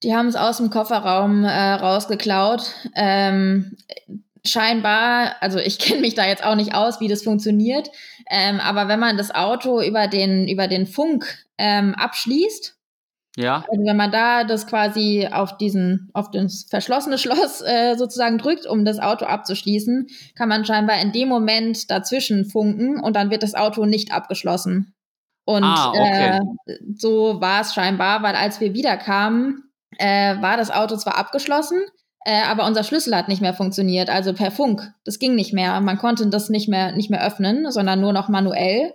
Die haben es aus dem Kofferraum äh, rausgeklaut. Ähm, scheinbar, also ich *laughs* kenne mich da jetzt auch nicht aus, wie das funktioniert, ähm, aber wenn man das Auto über den, über den Funk ähm, abschließt, ja. Also wenn man da das quasi auf diesen, auf das verschlossene *laughs* Schloss äh, sozusagen drückt, um das Auto abzuschließen, kann man scheinbar in dem Moment dazwischen funken und dann wird das Auto nicht abgeschlossen. Und ah, okay. äh, so war es scheinbar, weil als wir wiederkamen, äh, war das Auto zwar abgeschlossen, äh, aber unser Schlüssel hat nicht mehr funktioniert, also per Funk. Das ging nicht mehr. Man konnte das nicht mehr, nicht mehr öffnen, sondern nur noch manuell.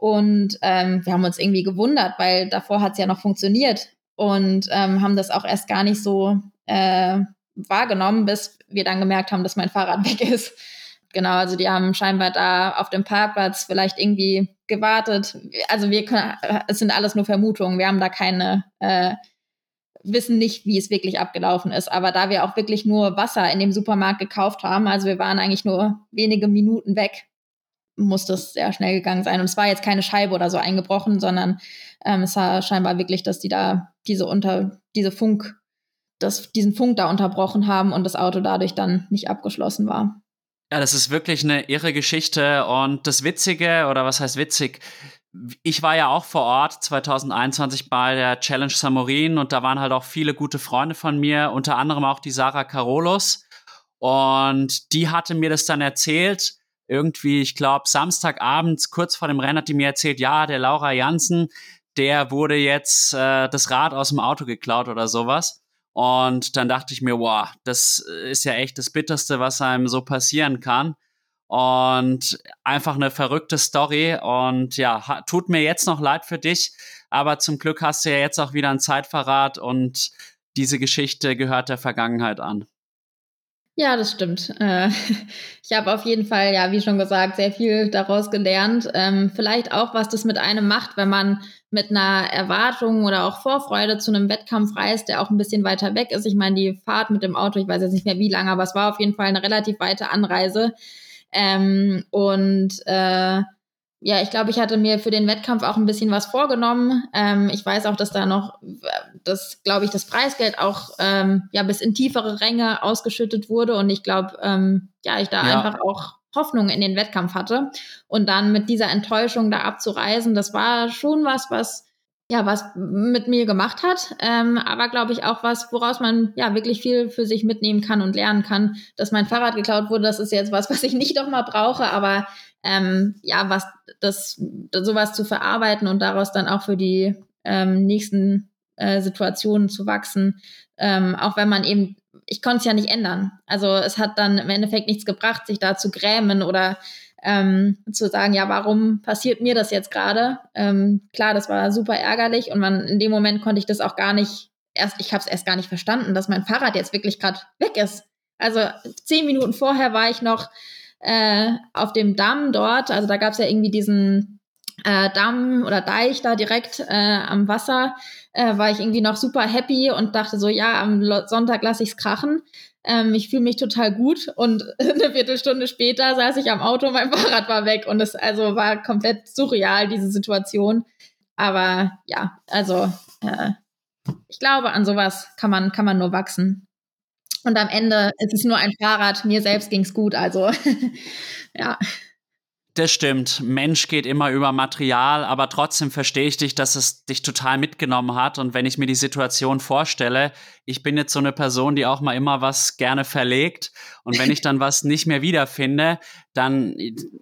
Und ähm, wir haben uns irgendwie gewundert, weil davor hat es ja noch funktioniert und ähm, haben das auch erst gar nicht so äh, wahrgenommen, bis wir dann gemerkt haben, dass mein Fahrrad *laughs* weg ist. Genau, also die haben scheinbar da auf dem Parkplatz vielleicht irgendwie gewartet. Also wir können, es sind alles nur Vermutungen. Wir haben da keine äh, wissen nicht, wie es wirklich abgelaufen ist. Aber da wir auch wirklich nur Wasser in dem Supermarkt gekauft haben, also wir waren eigentlich nur wenige Minuten weg, muss das sehr schnell gegangen sein. Und es war jetzt keine Scheibe oder so eingebrochen, sondern ähm, es war scheinbar wirklich, dass die da diese unter diese Funk, das, diesen Funk da unterbrochen haben und das Auto dadurch dann nicht abgeschlossen war. Ja, das ist wirklich eine irre Geschichte. Und das Witzige, oder was heißt witzig? ich war ja auch vor Ort 2021 bei der Challenge Samorin und da waren halt auch viele gute Freunde von mir, unter anderem auch die Sarah Carolos. Und die hatte mir das dann erzählt, irgendwie, ich glaube, Samstagabends, kurz vor dem Rennen, hat die mir erzählt, ja, der Laura Jansen, der wurde jetzt äh, das Rad aus dem Auto geklaut oder sowas. Und dann dachte ich mir, wow, das ist ja echt das Bitterste, was einem so passieren kann. Und einfach eine verrückte Story. Und ja, tut mir jetzt noch leid für dich. Aber zum Glück hast du ja jetzt auch wieder ein Zeitverrat und diese Geschichte gehört der Vergangenheit an. Ja, das stimmt. Äh, *laughs* ich habe auf jeden Fall, ja, wie schon gesagt, sehr viel daraus gelernt. Ähm, vielleicht auch, was das mit einem macht, wenn man mit einer Erwartung oder auch Vorfreude zu einem Wettkampf reist, der auch ein bisschen weiter weg ist. Ich meine, die Fahrt mit dem Auto, ich weiß jetzt nicht mehr wie lange, aber es war auf jeden Fall eine relativ weite Anreise. Ähm, und äh, ja, ich glaube, ich hatte mir für den Wettkampf auch ein bisschen was vorgenommen. Ähm, ich weiß auch, dass da noch, das glaube ich, das Preisgeld auch ähm, ja bis in tiefere Ränge ausgeschüttet wurde und ich glaube, ähm, ja, ich da ja. einfach auch Hoffnung in den Wettkampf hatte und dann mit dieser Enttäuschung da abzureisen, das war schon was, was ja, was mit mir gemacht hat, ähm, aber glaube ich auch was, woraus man ja wirklich viel für sich mitnehmen kann und lernen kann. Dass mein Fahrrad geklaut wurde, das ist jetzt was, was ich nicht noch mal brauche, aber ähm, ja, was das, sowas zu verarbeiten und daraus dann auch für die ähm, nächsten äh, Situationen zu wachsen, ähm, auch wenn man eben ich konnte es ja nicht ändern. Also es hat dann im Endeffekt nichts gebracht, sich da zu grämen oder ähm, zu sagen, ja, warum passiert mir das jetzt gerade? Ähm, klar, das war super ärgerlich und man, in dem Moment konnte ich das auch gar nicht, erst, ich habe es erst gar nicht verstanden, dass mein Fahrrad jetzt wirklich gerade weg ist. Also zehn Minuten vorher war ich noch äh, auf dem Damm dort, also da gab es ja irgendwie diesen äh, Damm oder Deich da direkt äh, am Wasser, äh, war ich irgendwie noch super happy und dachte so, ja, am Sonntag lasse ich es krachen. Ähm, ich fühle mich total gut und *laughs* eine Viertelstunde später saß ich am Auto, mein *laughs* Fahrrad war weg und es also war komplett surreal, diese Situation. Aber ja, also äh, ich glaube, an sowas kann man, kann man nur wachsen. Und am Ende ist es nur ein Fahrrad, mir selbst ging es gut, also *laughs* ja. Das stimmt. Mensch geht immer über Material, aber trotzdem verstehe ich dich, dass es dich total mitgenommen hat. Und wenn ich mir die Situation vorstelle, ich bin jetzt so eine Person, die auch mal immer was gerne verlegt. Und wenn ich *laughs* dann was nicht mehr wiederfinde, dann,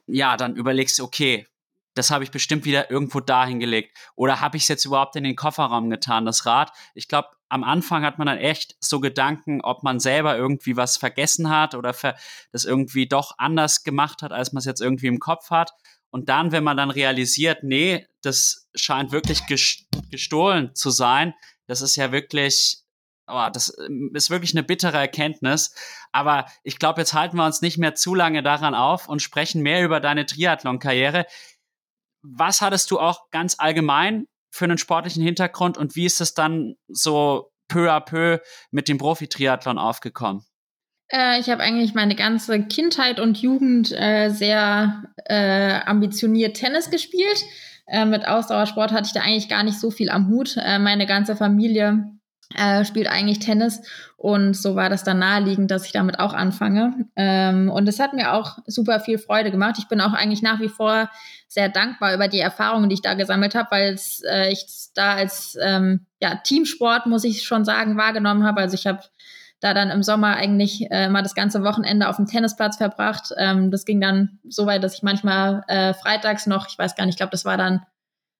ja, dann überlegst du, okay, das habe ich bestimmt wieder irgendwo dahin gelegt. Oder habe ich es jetzt überhaupt in den Kofferraum getan, das Rad? Ich glaube, am Anfang hat man dann echt so Gedanken, ob man selber irgendwie was vergessen hat oder das irgendwie doch anders gemacht hat, als man es jetzt irgendwie im Kopf hat. Und dann, wenn man dann realisiert, nee, das scheint wirklich gestohlen zu sein, das ist ja wirklich, oh, das ähm, ist wirklich eine bittere Erkenntnis. Aber ich glaube, jetzt halten wir uns nicht mehr zu lange daran auf und sprechen mehr über deine Triathlon-Karriere. Was hattest du auch ganz allgemein für einen sportlichen Hintergrund und wie ist es dann so peu à peu mit dem Profi-Triathlon aufgekommen? Äh, ich habe eigentlich meine ganze Kindheit und Jugend äh, sehr äh, ambitioniert Tennis gespielt. Äh, mit Ausdauersport hatte ich da eigentlich gar nicht so viel am Hut. Äh, meine ganze Familie äh, spielt eigentlich Tennis und so war das dann naheliegend, dass ich damit auch anfange. Ähm, und es hat mir auch super viel Freude gemacht. Ich bin auch eigentlich nach wie vor sehr dankbar über die Erfahrungen, die ich da gesammelt habe, weil äh, ich da als ähm, ja, Teamsport, muss ich schon sagen, wahrgenommen habe. Also ich habe da dann im Sommer eigentlich äh, mal das ganze Wochenende auf dem Tennisplatz verbracht. Ähm, das ging dann so weit, dass ich manchmal äh, freitags noch, ich weiß gar nicht, ich glaube, das war dann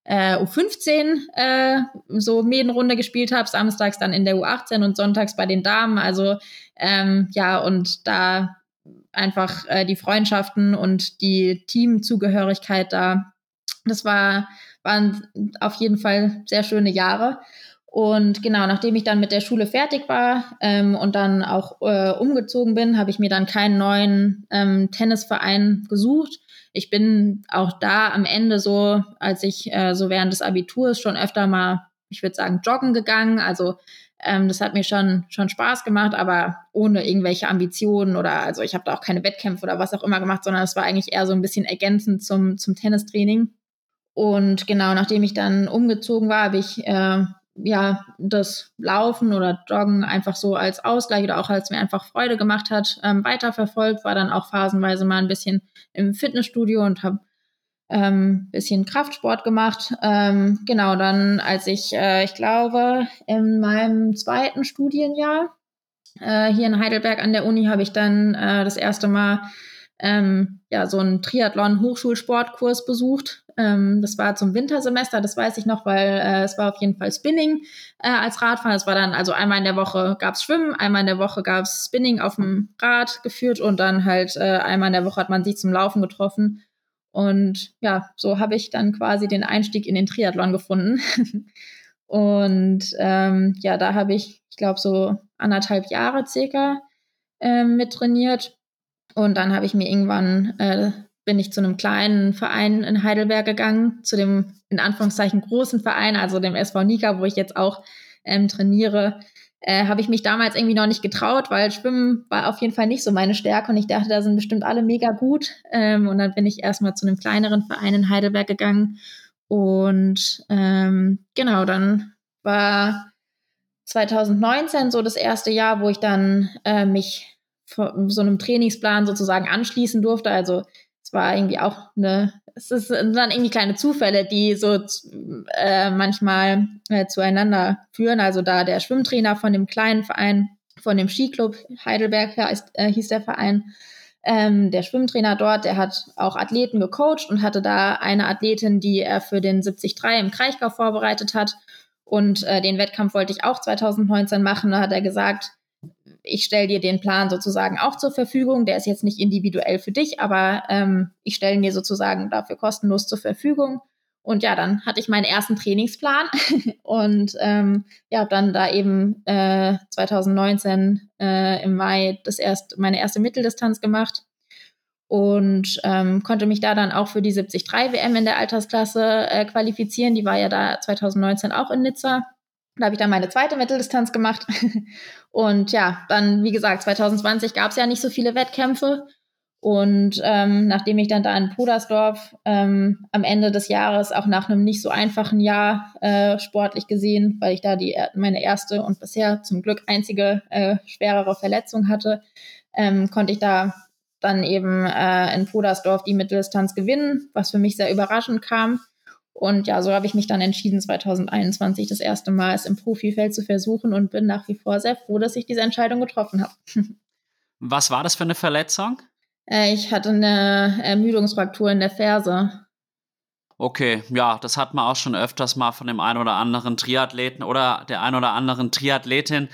äh, U15 äh, so Medenrunde gespielt habe, samstags dann in der U18 und sonntags bei den Damen. Also ähm, ja, und da einfach äh, die Freundschaften und die Teamzugehörigkeit da. Das war, waren auf jeden Fall sehr schöne Jahre. Und genau, nachdem ich dann mit der Schule fertig war ähm, und dann auch äh, umgezogen bin, habe ich mir dann keinen neuen ähm, Tennisverein gesucht. Ich bin auch da am Ende so, als ich äh, so während des Abiturs schon öfter mal, ich würde sagen, joggen gegangen. Also ähm, das hat mir schon, schon Spaß gemacht, aber ohne irgendwelche Ambitionen oder also ich habe da auch keine Wettkämpfe oder was auch immer gemacht, sondern es war eigentlich eher so ein bisschen ergänzend zum, zum Tennistraining. Und genau, nachdem ich dann umgezogen war, habe ich äh, ja das Laufen oder Joggen einfach so als Ausgleich oder auch als mir einfach Freude gemacht hat, ähm, weiterverfolgt, war dann auch phasenweise mal ein bisschen im Fitnessstudio und habe ähm, bisschen Kraftsport gemacht. Ähm, genau, dann als ich, äh, ich glaube, in meinem zweiten Studienjahr äh, hier in Heidelberg an der Uni habe ich dann äh, das erste Mal ähm, ja so einen Triathlon-Hochschulsportkurs besucht. Ähm, das war zum Wintersemester, das weiß ich noch, weil äh, es war auf jeden Fall Spinning äh, als Radfahren. Es war dann also einmal in der Woche gab's Schwimmen, einmal in der Woche gab's Spinning auf dem Rad geführt und dann halt äh, einmal in der Woche hat man sich zum Laufen getroffen. Und ja, so habe ich dann quasi den Einstieg in den Triathlon gefunden. *laughs* und ähm, ja, da habe ich, ich glaube, so anderthalb Jahre circa ähm, mit trainiert. Und dann habe ich mir irgendwann, äh, bin ich zu einem kleinen Verein in Heidelberg gegangen, zu dem in Anführungszeichen großen Verein, also dem SV Nika, wo ich jetzt auch ähm, trainiere äh, habe ich mich damals irgendwie noch nicht getraut, weil Schwimmen war auf jeden Fall nicht so meine Stärke und ich dachte, da sind bestimmt alle mega gut. Ähm, und dann bin ich erstmal zu einem kleineren Verein in Heidelberg gegangen. Und ähm, genau, dann war 2019 so das erste Jahr, wo ich dann äh, mich so einem Trainingsplan sozusagen anschließen durfte. Also es war irgendwie auch eine, es ist, dann irgendwie kleine Zufälle, die so äh, manchmal äh, zueinander führen. Also da der Schwimmtrainer von dem kleinen Verein, von dem Skiclub Heidelberg heißt, äh, hieß der Verein, ähm, der Schwimmtrainer dort, der hat auch Athleten gecoacht und hatte da eine Athletin, die er für den 73 im Kraichgau vorbereitet hat. Und äh, den Wettkampf wollte ich auch 2019 machen. Da hat er gesagt, ich stelle dir den Plan sozusagen auch zur Verfügung. Der ist jetzt nicht individuell für dich, aber ähm, ich stelle ihn dir sozusagen dafür kostenlos zur Verfügung. Und ja, dann hatte ich meinen ersten Trainingsplan *laughs* und ähm, ja, habe dann da eben äh, 2019 äh, im Mai das erst, meine erste Mitteldistanz gemacht und ähm, konnte mich da dann auch für die 73 WM in der Altersklasse äh, qualifizieren. Die war ja da 2019 auch in Nizza. Da habe ich dann meine zweite Mitteldistanz gemacht. *laughs* Und ja, dann, wie gesagt, 2020 gab es ja nicht so viele Wettkämpfe. Und ähm, nachdem ich dann da in Pudersdorf ähm, am Ende des Jahres, auch nach einem nicht so einfachen Jahr äh, sportlich gesehen, weil ich da die, meine erste und bisher zum Glück einzige äh, schwerere Verletzung hatte, ähm, konnte ich da dann eben äh, in Podersdorf die Mitteldistanz gewinnen, was für mich sehr überraschend kam. Und ja, so habe ich mich dann entschieden, 2021 das erste Mal es im Profifeld zu versuchen und bin nach wie vor sehr froh, dass ich diese Entscheidung getroffen habe. *laughs* Was war das für eine Verletzung? Äh, ich hatte eine Ermüdungsfraktur in der Ferse. Okay, ja, das hat man auch schon öfters mal von dem einen oder anderen Triathleten oder der einen oder anderen Triathletin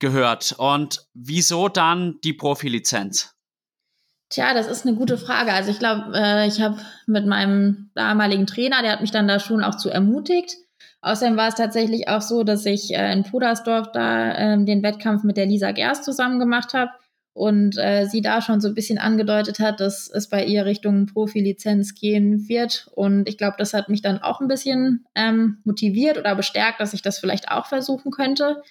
gehört. Und wieso dann die Profilizenz? Tja, das ist eine gute Frage. Also ich glaube, äh, ich habe mit meinem damaligen Trainer, der hat mich dann da schon auch zu ermutigt. Außerdem war es tatsächlich auch so, dass ich äh, in Pudersdorf da äh, den Wettkampf mit der Lisa Gerst zusammen gemacht habe und äh, sie da schon so ein bisschen angedeutet hat, dass es bei ihr Richtung Profilizenz gehen wird. Und ich glaube, das hat mich dann auch ein bisschen ähm, motiviert oder bestärkt, dass ich das vielleicht auch versuchen könnte.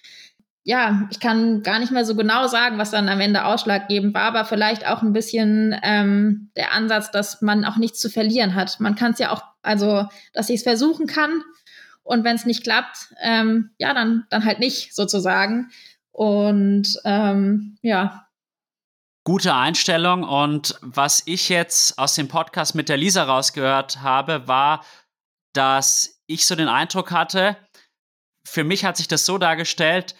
Ja, ich kann gar nicht mehr so genau sagen, was dann am Ende ausschlaggebend war, aber vielleicht auch ein bisschen ähm, der Ansatz, dass man auch nichts zu verlieren hat. Man kann es ja auch, also, dass ich es versuchen kann und wenn es nicht klappt, ähm, ja, dann, dann halt nicht sozusagen. Und ähm, ja, Gute Einstellung. Und was ich jetzt aus dem Podcast mit der Lisa rausgehört habe, war, dass ich so den Eindruck hatte, für mich hat sich das so dargestellt,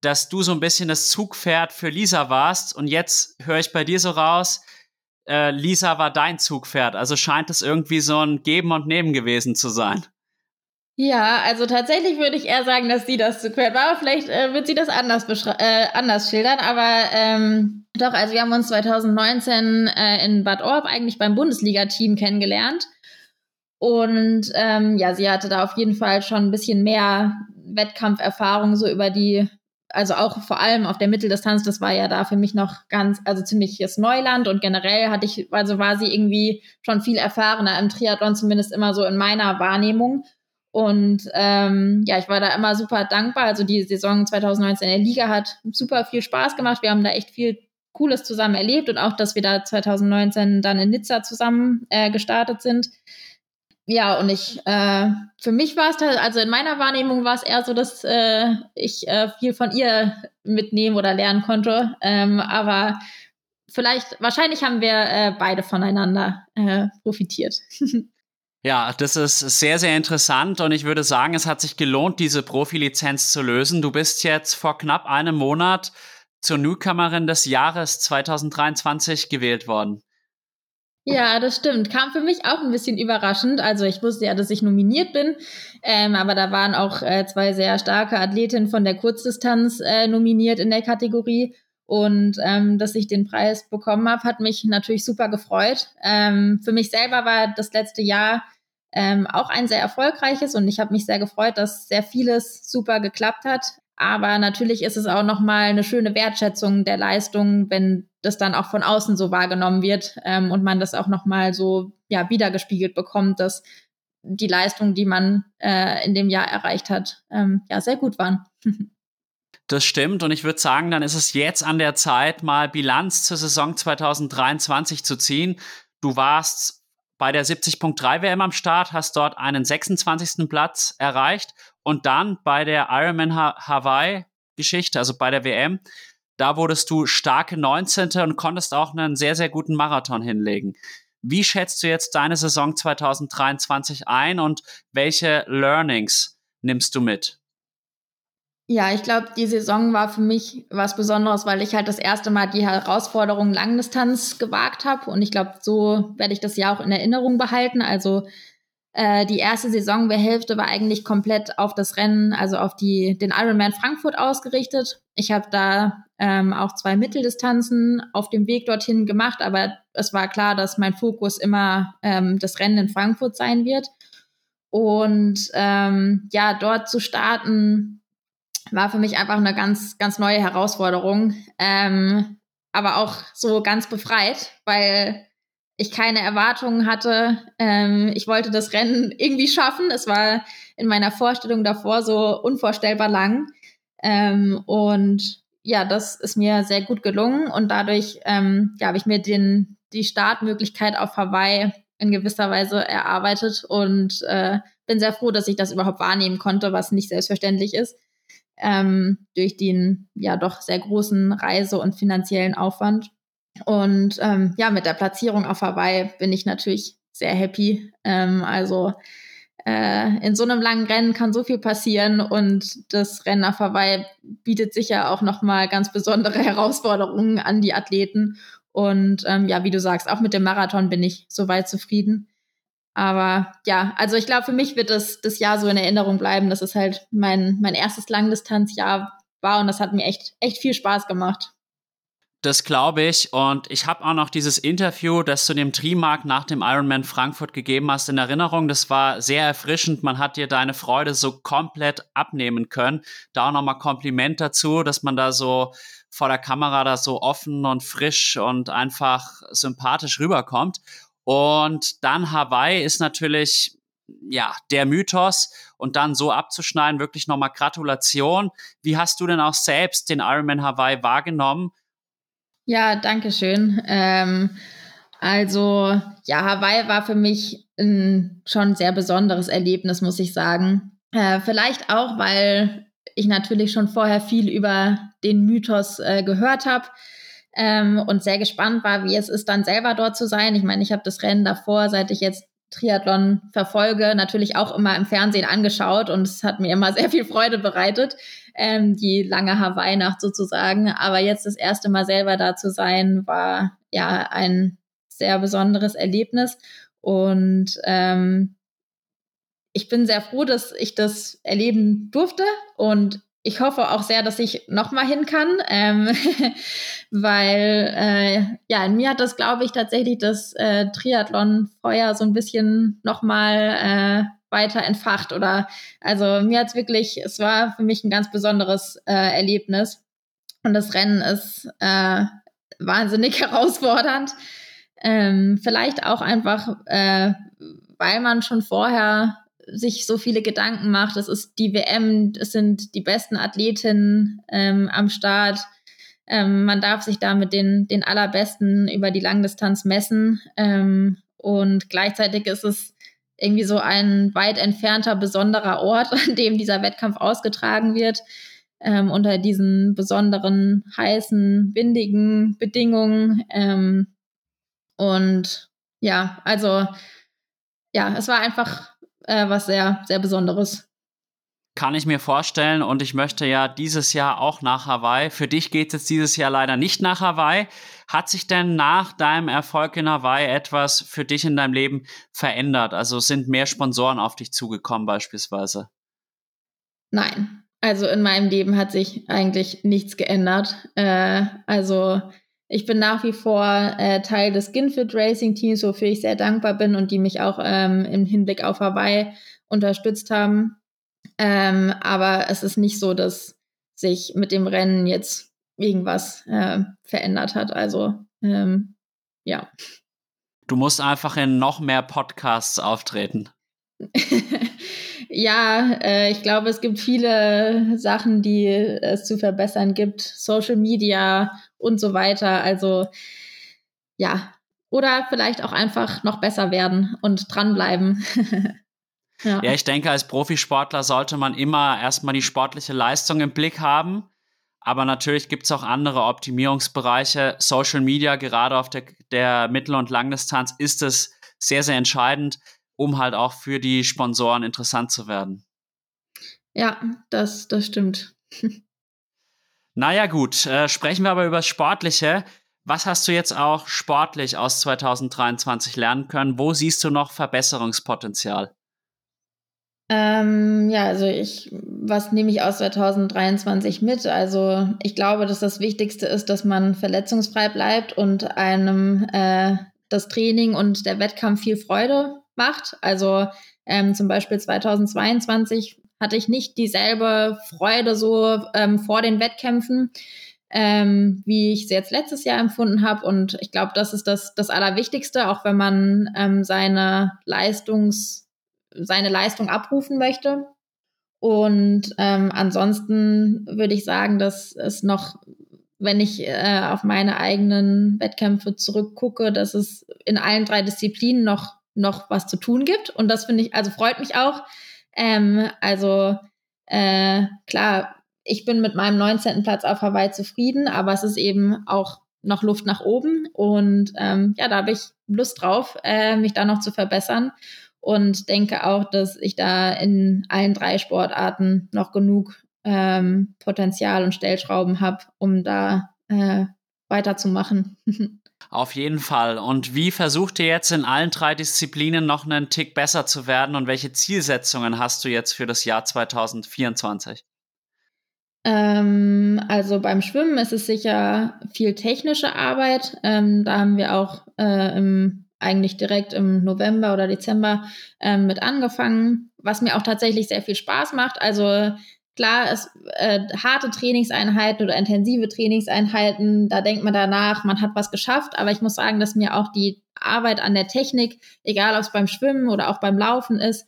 dass du so ein bisschen das Zugpferd für Lisa warst. Und jetzt höre ich bei dir so raus, äh, Lisa war dein Zugpferd. Also scheint es irgendwie so ein Geben und Nehmen gewesen zu sein. Ja, also tatsächlich würde ich eher sagen, dass sie das zu quert war. Aber vielleicht äh, wird sie das anders, äh, anders schildern. Aber ähm, doch, also wir haben uns 2019 äh, in Bad Orb eigentlich beim Bundesliga-Team kennengelernt. Und ähm, ja, sie hatte da auf jeden Fall schon ein bisschen mehr Wettkampferfahrung so über die, also auch vor allem auf der Mitteldistanz, das war ja da für mich noch ganz, also ziemliches Neuland und generell hatte ich, also war sie irgendwie schon viel erfahrener im Triathlon, zumindest immer so in meiner Wahrnehmung. Und ähm, ja, ich war da immer super dankbar. Also die Saison 2019 in der Liga hat super viel Spaß gemacht. Wir haben da echt viel Cooles zusammen erlebt und auch, dass wir da 2019 dann in Nizza zusammen äh, gestartet sind. Ja, und ich, äh, für mich war es, also in meiner Wahrnehmung war es eher so, dass äh, ich äh, viel von ihr mitnehmen oder lernen konnte. Ähm, aber vielleicht, wahrscheinlich haben wir äh, beide voneinander äh, profitiert. *laughs* Ja, das ist sehr, sehr interessant und ich würde sagen, es hat sich gelohnt, diese Profilizenz zu lösen. Du bist jetzt vor knapp einem Monat zur Newcomerin des Jahres 2023 gewählt worden. Ja, das stimmt. Kam für mich auch ein bisschen überraschend. Also ich wusste ja, dass ich nominiert bin, ähm, aber da waren auch äh, zwei sehr starke Athletinnen von der Kurzdistanz äh, nominiert in der Kategorie. Und ähm, dass ich den Preis bekommen habe, hat mich natürlich super gefreut. Ähm, für mich selber war das letzte Jahr ähm, auch ein sehr erfolgreiches und ich habe mich sehr gefreut, dass sehr vieles super geklappt hat. Aber natürlich ist es auch nochmal eine schöne Wertschätzung der Leistung, wenn das dann auch von außen so wahrgenommen wird ähm, und man das auch nochmal so ja, wiedergespiegelt bekommt, dass die Leistungen, die man äh, in dem Jahr erreicht hat, ähm, ja sehr gut waren. *laughs* Das stimmt und ich würde sagen, dann ist es jetzt an der Zeit, mal Bilanz zur Saison 2023 zu ziehen. Du warst bei der 70.3 WM am Start, hast dort einen 26. Platz erreicht und dann bei der Ironman Hawaii Geschichte, also bei der WM, da wurdest du starke 19. und konntest auch einen sehr, sehr guten Marathon hinlegen. Wie schätzt du jetzt deine Saison 2023 ein und welche Learnings nimmst du mit? Ja, ich glaube, die Saison war für mich was Besonderes, weil ich halt das erste Mal die Herausforderung Langdistanz gewagt habe. Und ich glaube, so werde ich das ja auch in Erinnerung behalten. Also äh, die erste Saisonhälfte war eigentlich komplett auf das Rennen, also auf die, den Ironman Frankfurt ausgerichtet. Ich habe da ähm, auch zwei Mitteldistanzen auf dem Weg dorthin gemacht, aber es war klar, dass mein Fokus immer ähm, das Rennen in Frankfurt sein wird. Und ähm, ja, dort zu starten, war für mich einfach eine ganz, ganz neue Herausforderung. Ähm, aber auch so ganz befreit, weil ich keine Erwartungen hatte. Ähm, ich wollte das Rennen irgendwie schaffen. Es war in meiner Vorstellung davor so unvorstellbar lang. Ähm, und ja, das ist mir sehr gut gelungen und dadurch ähm, ja, habe ich mir den, die Startmöglichkeit auf Hawaii in gewisser Weise erarbeitet und äh, bin sehr froh, dass ich das überhaupt wahrnehmen konnte, was nicht selbstverständlich ist ähm, durch den ja doch sehr großen Reise- und finanziellen Aufwand. Und ähm, ja, mit der Platzierung auf Hawaii bin ich natürlich sehr happy. Ähm, also äh, in so einem langen Rennen kann so viel passieren und das Rennen auf Hawaii bietet sicher auch nochmal ganz besondere *laughs* Herausforderungen an die Athleten. Und ähm, ja, wie du sagst, auch mit dem Marathon bin ich soweit zufrieden. Aber ja, also ich glaube, für mich wird das, das Jahr so in Erinnerung bleiben, dass es halt mein, mein erstes Langdistanzjahr war und das hat mir echt, echt viel Spaß gemacht. Das glaube ich. Und ich habe auch noch dieses Interview, das du dem Trimark nach dem Ironman Frankfurt gegeben hast, in Erinnerung. Das war sehr erfrischend. Man hat dir deine Freude so komplett abnehmen können. Da auch nochmal Kompliment dazu, dass man da so vor der Kamera da so offen und frisch und einfach sympathisch rüberkommt. Und dann Hawaii ist natürlich ja, der Mythos und dann so abzuschneiden, wirklich nochmal Gratulation. Wie hast du denn auch selbst den Ironman Hawaii wahrgenommen? Ja, danke schön. Ähm, also, ja, Hawaii war für mich ein schon sehr besonderes Erlebnis, muss ich sagen. Äh, vielleicht auch, weil ich natürlich schon vorher viel über den Mythos äh, gehört habe ähm, und sehr gespannt war, wie es ist, dann selber dort zu sein. Ich meine, ich habe das Rennen davor, seit ich jetzt Triathlon verfolge, natürlich auch immer im Fernsehen angeschaut und es hat mir immer *laughs* sehr viel Freude bereitet, ähm, die lange Hawaii-Nacht sozusagen. Aber jetzt das erste Mal selber da zu sein, war ja ein sehr besonderes Erlebnis. Und ähm, ich bin sehr froh, dass ich das erleben durfte. Und ich hoffe auch sehr, dass ich noch mal hin kann, ähm, *laughs* weil äh, ja, in mir hat das, glaube ich, tatsächlich das äh, Triathlon-Feuer so ein bisschen noch mal äh, weiter entfacht. Oder also mir hat's wirklich, es war für mich ein ganz besonderes äh, Erlebnis und das Rennen ist äh, wahnsinnig *laughs* herausfordernd. Ähm, vielleicht auch einfach, äh, weil man schon vorher sich so viele Gedanken macht. Es ist die WM, es sind die besten Athletinnen ähm, am Start. Ähm, man darf sich da mit den, den allerbesten über die Langdistanz messen. Ähm, und gleichzeitig ist es irgendwie so ein weit entfernter, besonderer Ort, *laughs* an dem dieser Wettkampf ausgetragen wird. Ähm, unter diesen besonderen, heißen, windigen Bedingungen. Ähm, und ja, also ja, es war einfach äh, was sehr, sehr Besonderes. Kann ich mir vorstellen und ich möchte ja dieses Jahr auch nach Hawaii. Für dich geht es jetzt dieses Jahr leider nicht nach Hawaii. Hat sich denn nach deinem Erfolg in Hawaii etwas für dich in deinem Leben verändert? Also sind mehr Sponsoren auf dich zugekommen beispielsweise? Nein, also in meinem Leben hat sich eigentlich nichts geändert. Äh, also ich bin nach wie vor äh, Teil des Skinfit Racing Teams, wofür ich sehr dankbar bin und die mich auch ähm, im Hinblick auf Hawaii unterstützt haben. Ähm, aber es ist nicht so, dass sich mit dem Rennen jetzt irgendwas äh, verändert hat. Also ähm, ja. Du musst einfach in noch mehr Podcasts auftreten. *laughs* ja, äh, ich glaube, es gibt viele Sachen, die es zu verbessern gibt. Social Media und so weiter. Also ja, oder vielleicht auch einfach noch besser werden und dranbleiben. *laughs* ja. ja, ich denke, als Profisportler sollte man immer erstmal die sportliche Leistung im Blick haben. Aber natürlich gibt es auch andere Optimierungsbereiche. Social Media, gerade auf der, der Mittel- und Langdistanz, ist es sehr, sehr entscheidend um halt auch für die Sponsoren interessant zu werden. Ja, das, das stimmt. naja, gut. Äh, sprechen wir aber über das Sportliche. Was hast du jetzt auch sportlich aus 2023 lernen können? Wo siehst du noch Verbesserungspotenzial? Ähm, ja, also ich, was nehme ich aus 2023 mit? Also ich glaube, dass das Wichtigste ist, dass man verletzungsfrei bleibt und einem äh, das Training und der Wettkampf viel Freude macht. Also ähm, zum Beispiel 2022 hatte ich nicht dieselbe Freude so ähm, vor den Wettkämpfen, ähm, wie ich sie jetzt letztes Jahr empfunden habe. Und ich glaube, das ist das, das Allerwichtigste, auch wenn man ähm, seine Leistungs, seine Leistung abrufen möchte. Und ähm, ansonsten würde ich sagen, dass es noch, wenn ich äh, auf meine eigenen Wettkämpfe zurückgucke, dass es in allen drei Disziplinen noch noch was zu tun gibt. Und das finde ich, also freut mich auch. Ähm, also äh, klar, ich bin mit meinem 19. Platz auf Hawaii zufrieden, aber es ist eben auch noch Luft nach oben. Und ähm, ja, da habe ich Lust drauf, äh, mich da noch zu verbessern. Und denke auch, dass ich da in allen drei Sportarten noch genug ähm, Potenzial und Stellschrauben habe, um da äh, weiterzumachen. *laughs* Auf jeden Fall. Und wie versucht ihr jetzt in allen drei Disziplinen noch einen Tick besser zu werden und welche Zielsetzungen hast du jetzt für das Jahr 2024? Ähm, also beim Schwimmen ist es sicher viel technische Arbeit. Ähm, da haben wir auch äh, im, eigentlich direkt im November oder Dezember ähm, mit angefangen, was mir auch tatsächlich sehr viel Spaß macht. Also Klar, es, äh, harte Trainingseinheiten oder intensive Trainingseinheiten, da denkt man danach, man hat was geschafft. Aber ich muss sagen, dass mir auch die Arbeit an der Technik, egal ob es beim Schwimmen oder auch beim Laufen ist,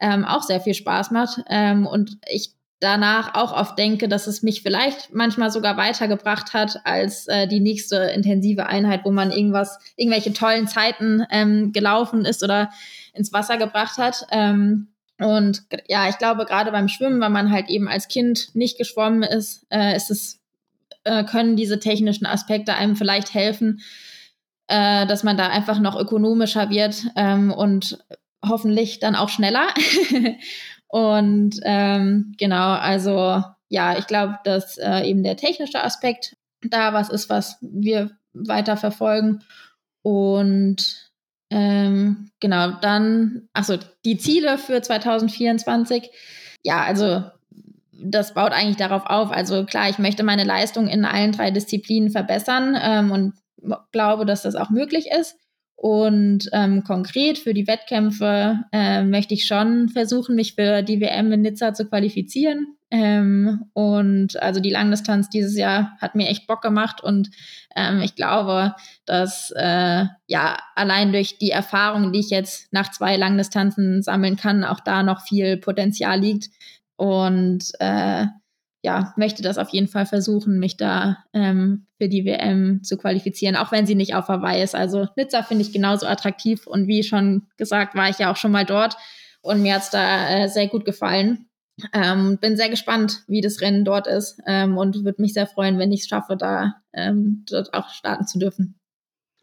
ähm, auch sehr viel Spaß macht. Ähm, und ich danach auch oft denke, dass es mich vielleicht manchmal sogar weitergebracht hat als äh, die nächste intensive Einheit, wo man irgendwas, irgendwelche tollen Zeiten ähm, gelaufen ist oder ins Wasser gebracht hat. Ähm, und ja, ich glaube, gerade beim Schwimmen, wenn man halt eben als Kind nicht geschwommen ist, äh, ist es, äh, können diese technischen Aspekte einem vielleicht helfen, äh, dass man da einfach noch ökonomischer wird ähm, und hoffentlich dann auch schneller. *laughs* und ähm, genau, also ja, ich glaube, dass äh, eben der technische Aspekt da was ist, was wir weiter verfolgen. Und ähm, genau, dann, achso, die Ziele für 2024. Ja, also das baut eigentlich darauf auf. Also klar, ich möchte meine Leistung in allen drei Disziplinen verbessern ähm, und glaube, dass das auch möglich ist. Und ähm, konkret für die Wettkämpfe äh, möchte ich schon versuchen, mich für die WM in Nizza zu qualifizieren. Ähm, und also die Langdistanz dieses Jahr hat mir echt Bock gemacht und ähm, ich glaube, dass äh, ja allein durch die Erfahrungen, die ich jetzt nach zwei Langdistanzen sammeln kann, auch da noch viel Potenzial liegt. Und äh, ja, möchte das auf jeden Fall versuchen, mich da ähm, für die WM zu qualifizieren, auch wenn sie nicht auf Hawaii ist. Also Nizza finde ich genauso attraktiv und wie schon gesagt, war ich ja auch schon mal dort und mir hat es da äh, sehr gut gefallen. Ähm, bin sehr gespannt, wie das Rennen dort ist ähm, und würde mich sehr freuen, wenn ich es schaffe, da ähm, dort auch starten zu dürfen.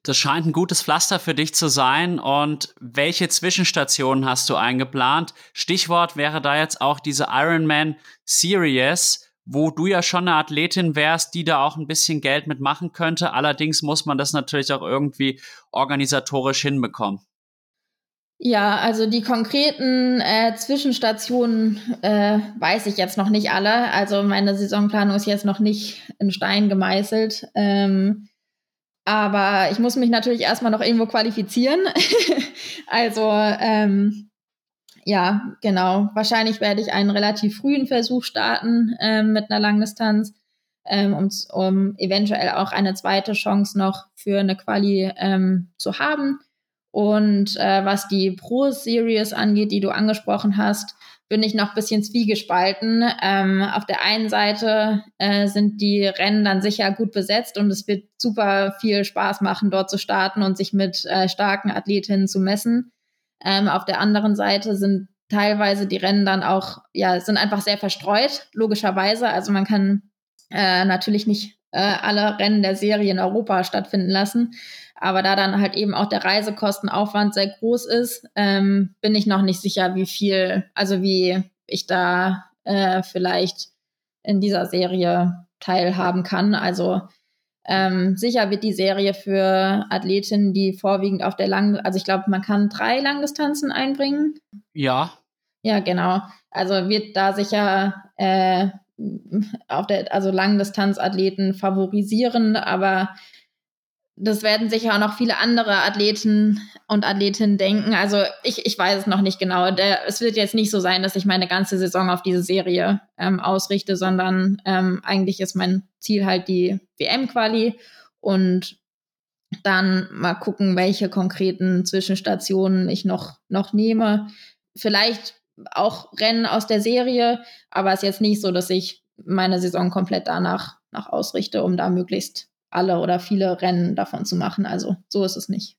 Das scheint ein gutes Pflaster für dich zu sein. Und welche Zwischenstationen hast du eingeplant? Stichwort wäre da jetzt auch diese Ironman Series wo du ja schon eine Athletin wärst, die da auch ein bisschen Geld mitmachen könnte. Allerdings muss man das natürlich auch irgendwie organisatorisch hinbekommen. Ja, also die konkreten äh, Zwischenstationen äh, weiß ich jetzt noch nicht alle. Also meine Saisonplanung ist jetzt noch nicht in Stein gemeißelt. Ähm, aber ich muss mich natürlich erstmal noch irgendwo qualifizieren. *laughs* also ähm, ja, genau. Wahrscheinlich werde ich einen relativ frühen Versuch starten ähm, mit einer Langdistanz, ähm, um, um eventuell auch eine zweite Chance noch für eine Quali ähm, zu haben. Und äh, was die Pro-Series angeht, die du angesprochen hast, bin ich noch ein bisschen zwiegespalten. Ähm, auf der einen Seite äh, sind die Rennen dann sicher gut besetzt und es wird super viel Spaß machen, dort zu starten und sich mit äh, starken Athletinnen zu messen. Ähm, auf der anderen Seite sind teilweise die Rennen dann auch, ja, sind einfach sehr verstreut, logischerweise. Also man kann äh, natürlich nicht äh, alle Rennen der Serie in Europa stattfinden lassen. Aber da dann halt eben auch der Reisekostenaufwand sehr groß ist, ähm, bin ich noch nicht sicher, wie viel, also wie ich da äh, vielleicht in dieser Serie teilhaben kann. Also ähm, sicher wird die Serie für Athletinnen, die vorwiegend auf der langen, also ich glaube, man kann drei Langdistanzen einbringen. Ja. Ja, genau. Also wird da sicher äh, auf der, also Langdistanzathleten favorisieren, aber das werden sicher auch noch viele andere Athleten und Athletinnen denken. Also ich, ich weiß es noch nicht genau. Der, es wird jetzt nicht so sein, dass ich meine ganze Saison auf diese Serie ähm, ausrichte, sondern ähm, eigentlich ist mein Ziel halt die WM-Quali und dann mal gucken, welche konkreten Zwischenstationen ich noch, noch nehme. Vielleicht auch Rennen aus der Serie, aber es ist jetzt nicht so, dass ich meine Saison komplett danach nach ausrichte, um da möglichst alle oder viele Rennen davon zu machen. Also so ist es nicht.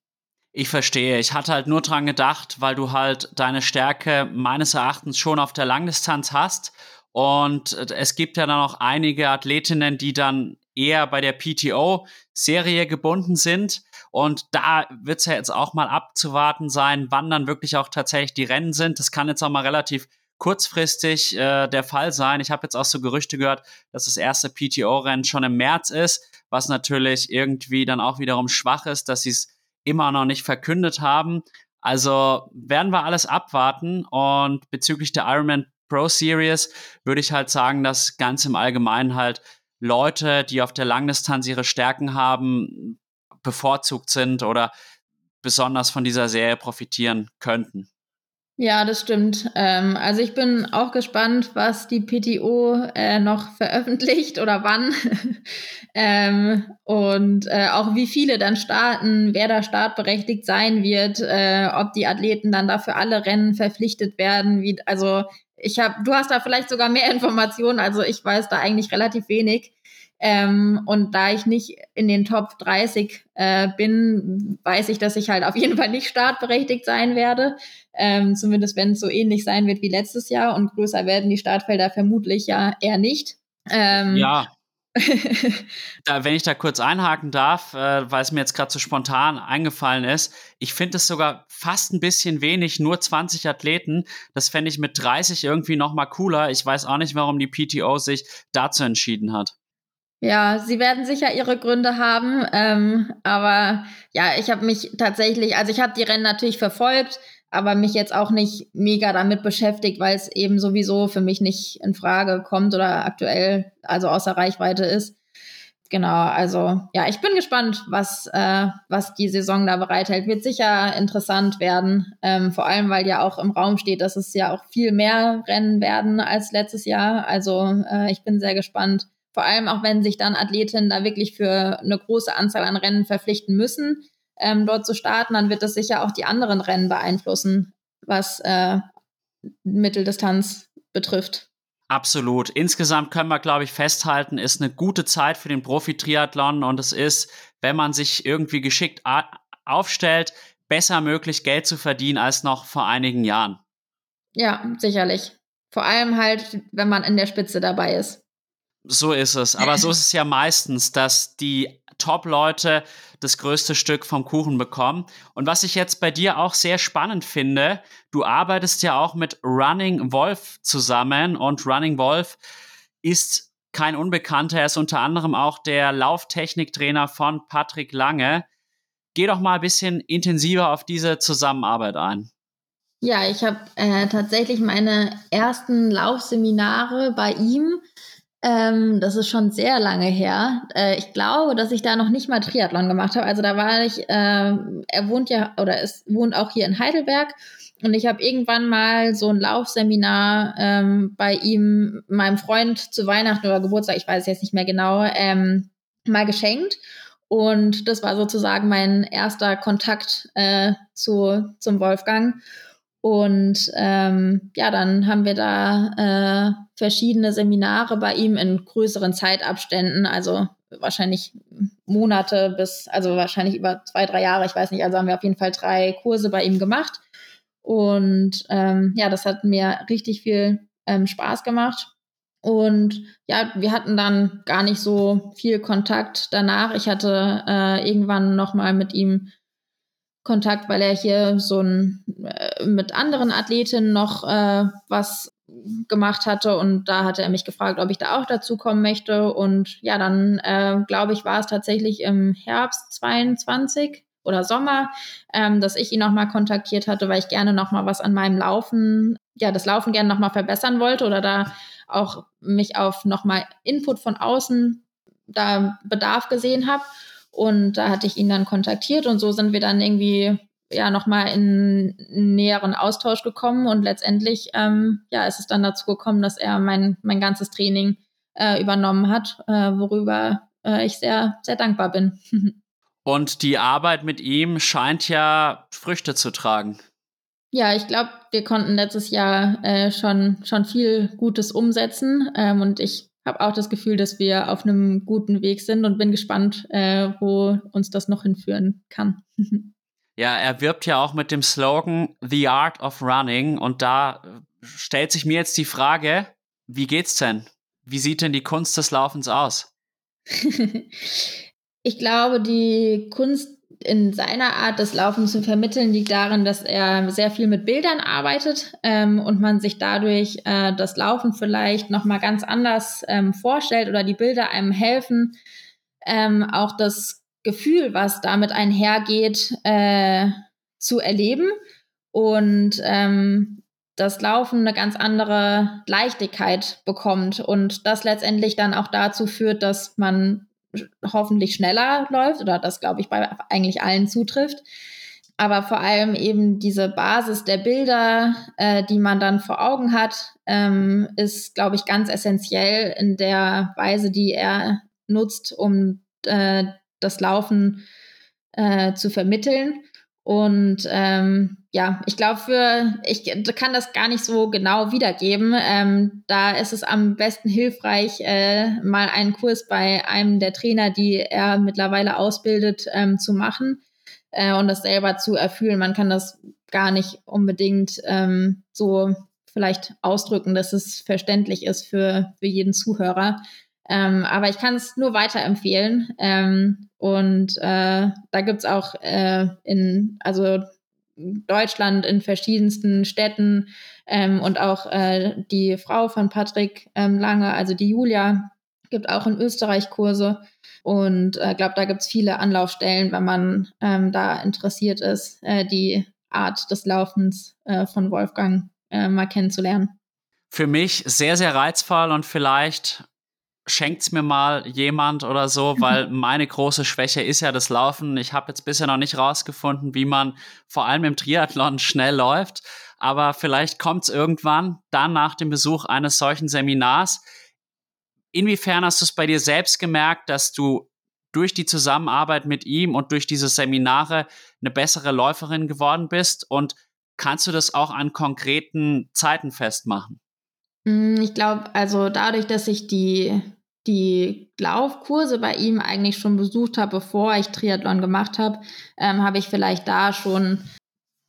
Ich verstehe. Ich hatte halt nur dran gedacht, weil du halt deine Stärke meines Erachtens schon auf der Langdistanz hast. Und es gibt ja dann auch einige Athletinnen, die dann eher bei der PTO-Serie gebunden sind. Und da wird es ja jetzt auch mal abzuwarten sein, wann dann wirklich auch tatsächlich die Rennen sind. Das kann jetzt auch mal relativ kurzfristig äh, der Fall sein. Ich habe jetzt auch so Gerüchte gehört, dass das erste PTO-Rennen schon im März ist, was natürlich irgendwie dann auch wiederum schwach ist, dass sie es immer noch nicht verkündet haben. Also werden wir alles abwarten und bezüglich der Ironman Pro Series würde ich halt sagen, dass ganz im Allgemeinen halt Leute, die auf der Langdistanz ihre Stärken haben, bevorzugt sind oder besonders von dieser Serie profitieren könnten. Ja, das stimmt. Ähm, also ich bin auch gespannt, was die PTO äh, noch veröffentlicht oder wann. *laughs* ähm, und äh, auch wie viele dann starten, wer da startberechtigt sein wird, äh, ob die Athleten dann dafür alle Rennen verpflichtet werden. Wie, also ich habe, du hast da vielleicht sogar mehr Informationen, also ich weiß da eigentlich relativ wenig. Ähm, und da ich nicht in den Top 30 äh, bin, weiß ich, dass ich halt auf jeden Fall nicht startberechtigt sein werde. Ähm, zumindest wenn es so ähnlich sein wird wie letztes Jahr und größer werden die Startfelder vermutlich ja eher nicht. Ähm, ja. *laughs* da, wenn ich da kurz einhaken darf, äh, weil es mir jetzt gerade so spontan eingefallen ist, ich finde es sogar fast ein bisschen wenig, nur 20 Athleten. Das fände ich mit 30 irgendwie noch mal cooler. Ich weiß auch nicht, warum die PTO sich dazu entschieden hat. Ja, sie werden sicher ihre Gründe haben, ähm, aber ja, ich habe mich tatsächlich, also ich habe die Rennen natürlich verfolgt, aber mich jetzt auch nicht mega damit beschäftigt, weil es eben sowieso für mich nicht in Frage kommt oder aktuell also außer Reichweite ist. Genau, also ja, ich bin gespannt, was, äh, was die Saison da bereithält. Wird sicher interessant werden, ähm, vor allem weil ja auch im Raum steht, dass es ja auch viel mehr Rennen werden als letztes Jahr. Also äh, ich bin sehr gespannt. Vor allem auch, wenn sich dann Athletinnen da wirklich für eine große Anzahl an Rennen verpflichten müssen ähm, dort zu starten, dann wird das sicher auch die anderen Rennen beeinflussen, was äh, Mitteldistanz betrifft. Absolut. Insgesamt können wir, glaube ich, festhalten, ist eine gute Zeit für den Profi-Triathlon und es ist, wenn man sich irgendwie geschickt aufstellt, besser möglich, Geld zu verdienen als noch vor einigen Jahren. Ja, sicherlich. Vor allem halt, wenn man in der Spitze dabei ist. So ist es. Aber so ist es ja meistens, dass die Top-Leute das größte Stück vom Kuchen bekommen. Und was ich jetzt bei dir auch sehr spannend finde, du arbeitest ja auch mit Running Wolf zusammen und Running Wolf ist kein Unbekannter. Er ist unter anderem auch der Lauftechniktrainer von Patrick Lange. Geh doch mal ein bisschen intensiver auf diese Zusammenarbeit ein. Ja, ich habe äh, tatsächlich meine ersten Laufseminare bei ihm ähm, das ist schon sehr lange her. Äh, ich glaube, dass ich da noch nicht mal Triathlon gemacht habe. Also da war ich, äh, er wohnt ja oder es wohnt auch hier in Heidelberg. Und ich habe irgendwann mal so ein Laufseminar ähm, bei ihm, meinem Freund zu Weihnachten oder Geburtstag, ich weiß jetzt nicht mehr genau, ähm, mal geschenkt. Und das war sozusagen mein erster Kontakt äh, zu, zum Wolfgang. Und ähm, ja, dann haben wir da äh, verschiedene Seminare bei ihm in größeren Zeitabständen, also wahrscheinlich Monate bis, also wahrscheinlich über zwei, drei Jahre, ich weiß nicht, also haben wir auf jeden Fall drei Kurse bei ihm gemacht. Und ähm, ja, das hat mir richtig viel ähm, Spaß gemacht. Und ja, wir hatten dann gar nicht so viel Kontakt danach. Ich hatte äh, irgendwann noch mal mit ihm Kontakt, weil er hier so ein äh, mit anderen Athletinnen noch äh, was gemacht hatte und da hatte er mich gefragt, ob ich da auch dazu kommen möchte und ja, dann äh, glaube ich, war es tatsächlich im Herbst 22 oder Sommer, ähm, dass ich ihn nochmal kontaktiert hatte, weil ich gerne nochmal was an meinem Laufen, ja, das Laufen gerne nochmal verbessern wollte oder da auch mich auf nochmal Input von außen da Bedarf gesehen habe. Und da hatte ich ihn dann kontaktiert und so sind wir dann irgendwie ja nochmal in einen näheren Austausch gekommen und letztendlich ähm, ja ist es dann dazu gekommen, dass er mein mein ganzes Training äh, übernommen hat, äh, worüber äh, ich sehr sehr dankbar bin. *laughs* und die Arbeit mit ihm scheint ja Früchte zu tragen. Ja, ich glaube, wir konnten letztes Jahr äh, schon schon viel Gutes umsetzen ähm, und ich habe auch das Gefühl, dass wir auf einem guten Weg sind und bin gespannt, äh, wo uns das noch hinführen kann. *laughs* ja, er wirbt ja auch mit dem Slogan The Art of Running und da äh, stellt sich mir jetzt die Frage, wie geht's denn? Wie sieht denn die Kunst des Laufens aus? *laughs* ich glaube, die Kunst in seiner Art, das Laufen zu vermitteln, liegt darin, dass er sehr viel mit Bildern arbeitet ähm, und man sich dadurch äh, das Laufen vielleicht noch mal ganz anders ähm, vorstellt oder die Bilder einem helfen, ähm, auch das Gefühl, was damit einhergeht, äh, zu erleben. Und ähm, das Laufen eine ganz andere Leichtigkeit bekommt und das letztendlich dann auch dazu führt, dass man hoffentlich schneller läuft oder das, glaube ich, bei eigentlich allen zutrifft. Aber vor allem eben diese Basis der Bilder, äh, die man dann vor Augen hat, ähm, ist, glaube ich, ganz essentiell in der Weise, die er nutzt, um äh, das Laufen äh, zu vermitteln. Und ähm, ja, ich glaube, für ich kann das gar nicht so genau wiedergeben. Ähm, da ist es am besten hilfreich, äh, mal einen Kurs bei einem der Trainer, die er mittlerweile ausbildet, ähm, zu machen äh, und das selber zu erfüllen. Man kann das gar nicht unbedingt ähm, so vielleicht ausdrücken, dass es verständlich ist für, für jeden Zuhörer. Ähm, aber ich kann es nur weiterempfehlen. Ähm, und äh, da gibt's auch äh, in, also Deutschland in verschiedensten Städten ähm, und auch äh, die Frau von Patrick ähm, Lange, also die Julia, gibt auch in Österreich Kurse. Und ich äh, glaube, da gibt's viele Anlaufstellen, wenn man ähm, da interessiert ist, äh, die Art des Laufens äh, von Wolfgang mal kennenzulernen. Für mich sehr, sehr reizvoll und vielleicht schenkt's mir mal jemand oder so, weil meine große Schwäche ist ja das Laufen. Ich habe jetzt bisher noch nicht rausgefunden, wie man vor allem im Triathlon *laughs* schnell läuft, aber vielleicht kommt's irgendwann, dann nach dem Besuch eines solchen Seminars. Inwiefern hast du es bei dir selbst gemerkt, dass du durch die Zusammenarbeit mit ihm und durch diese Seminare eine bessere Läuferin geworden bist und kannst du das auch an konkreten Zeiten festmachen? Mm, ich glaube, also dadurch, dass ich die, die Laufkurse bei ihm eigentlich schon besucht habe, bevor ich Triathlon gemacht habe, ähm, habe ich vielleicht da schon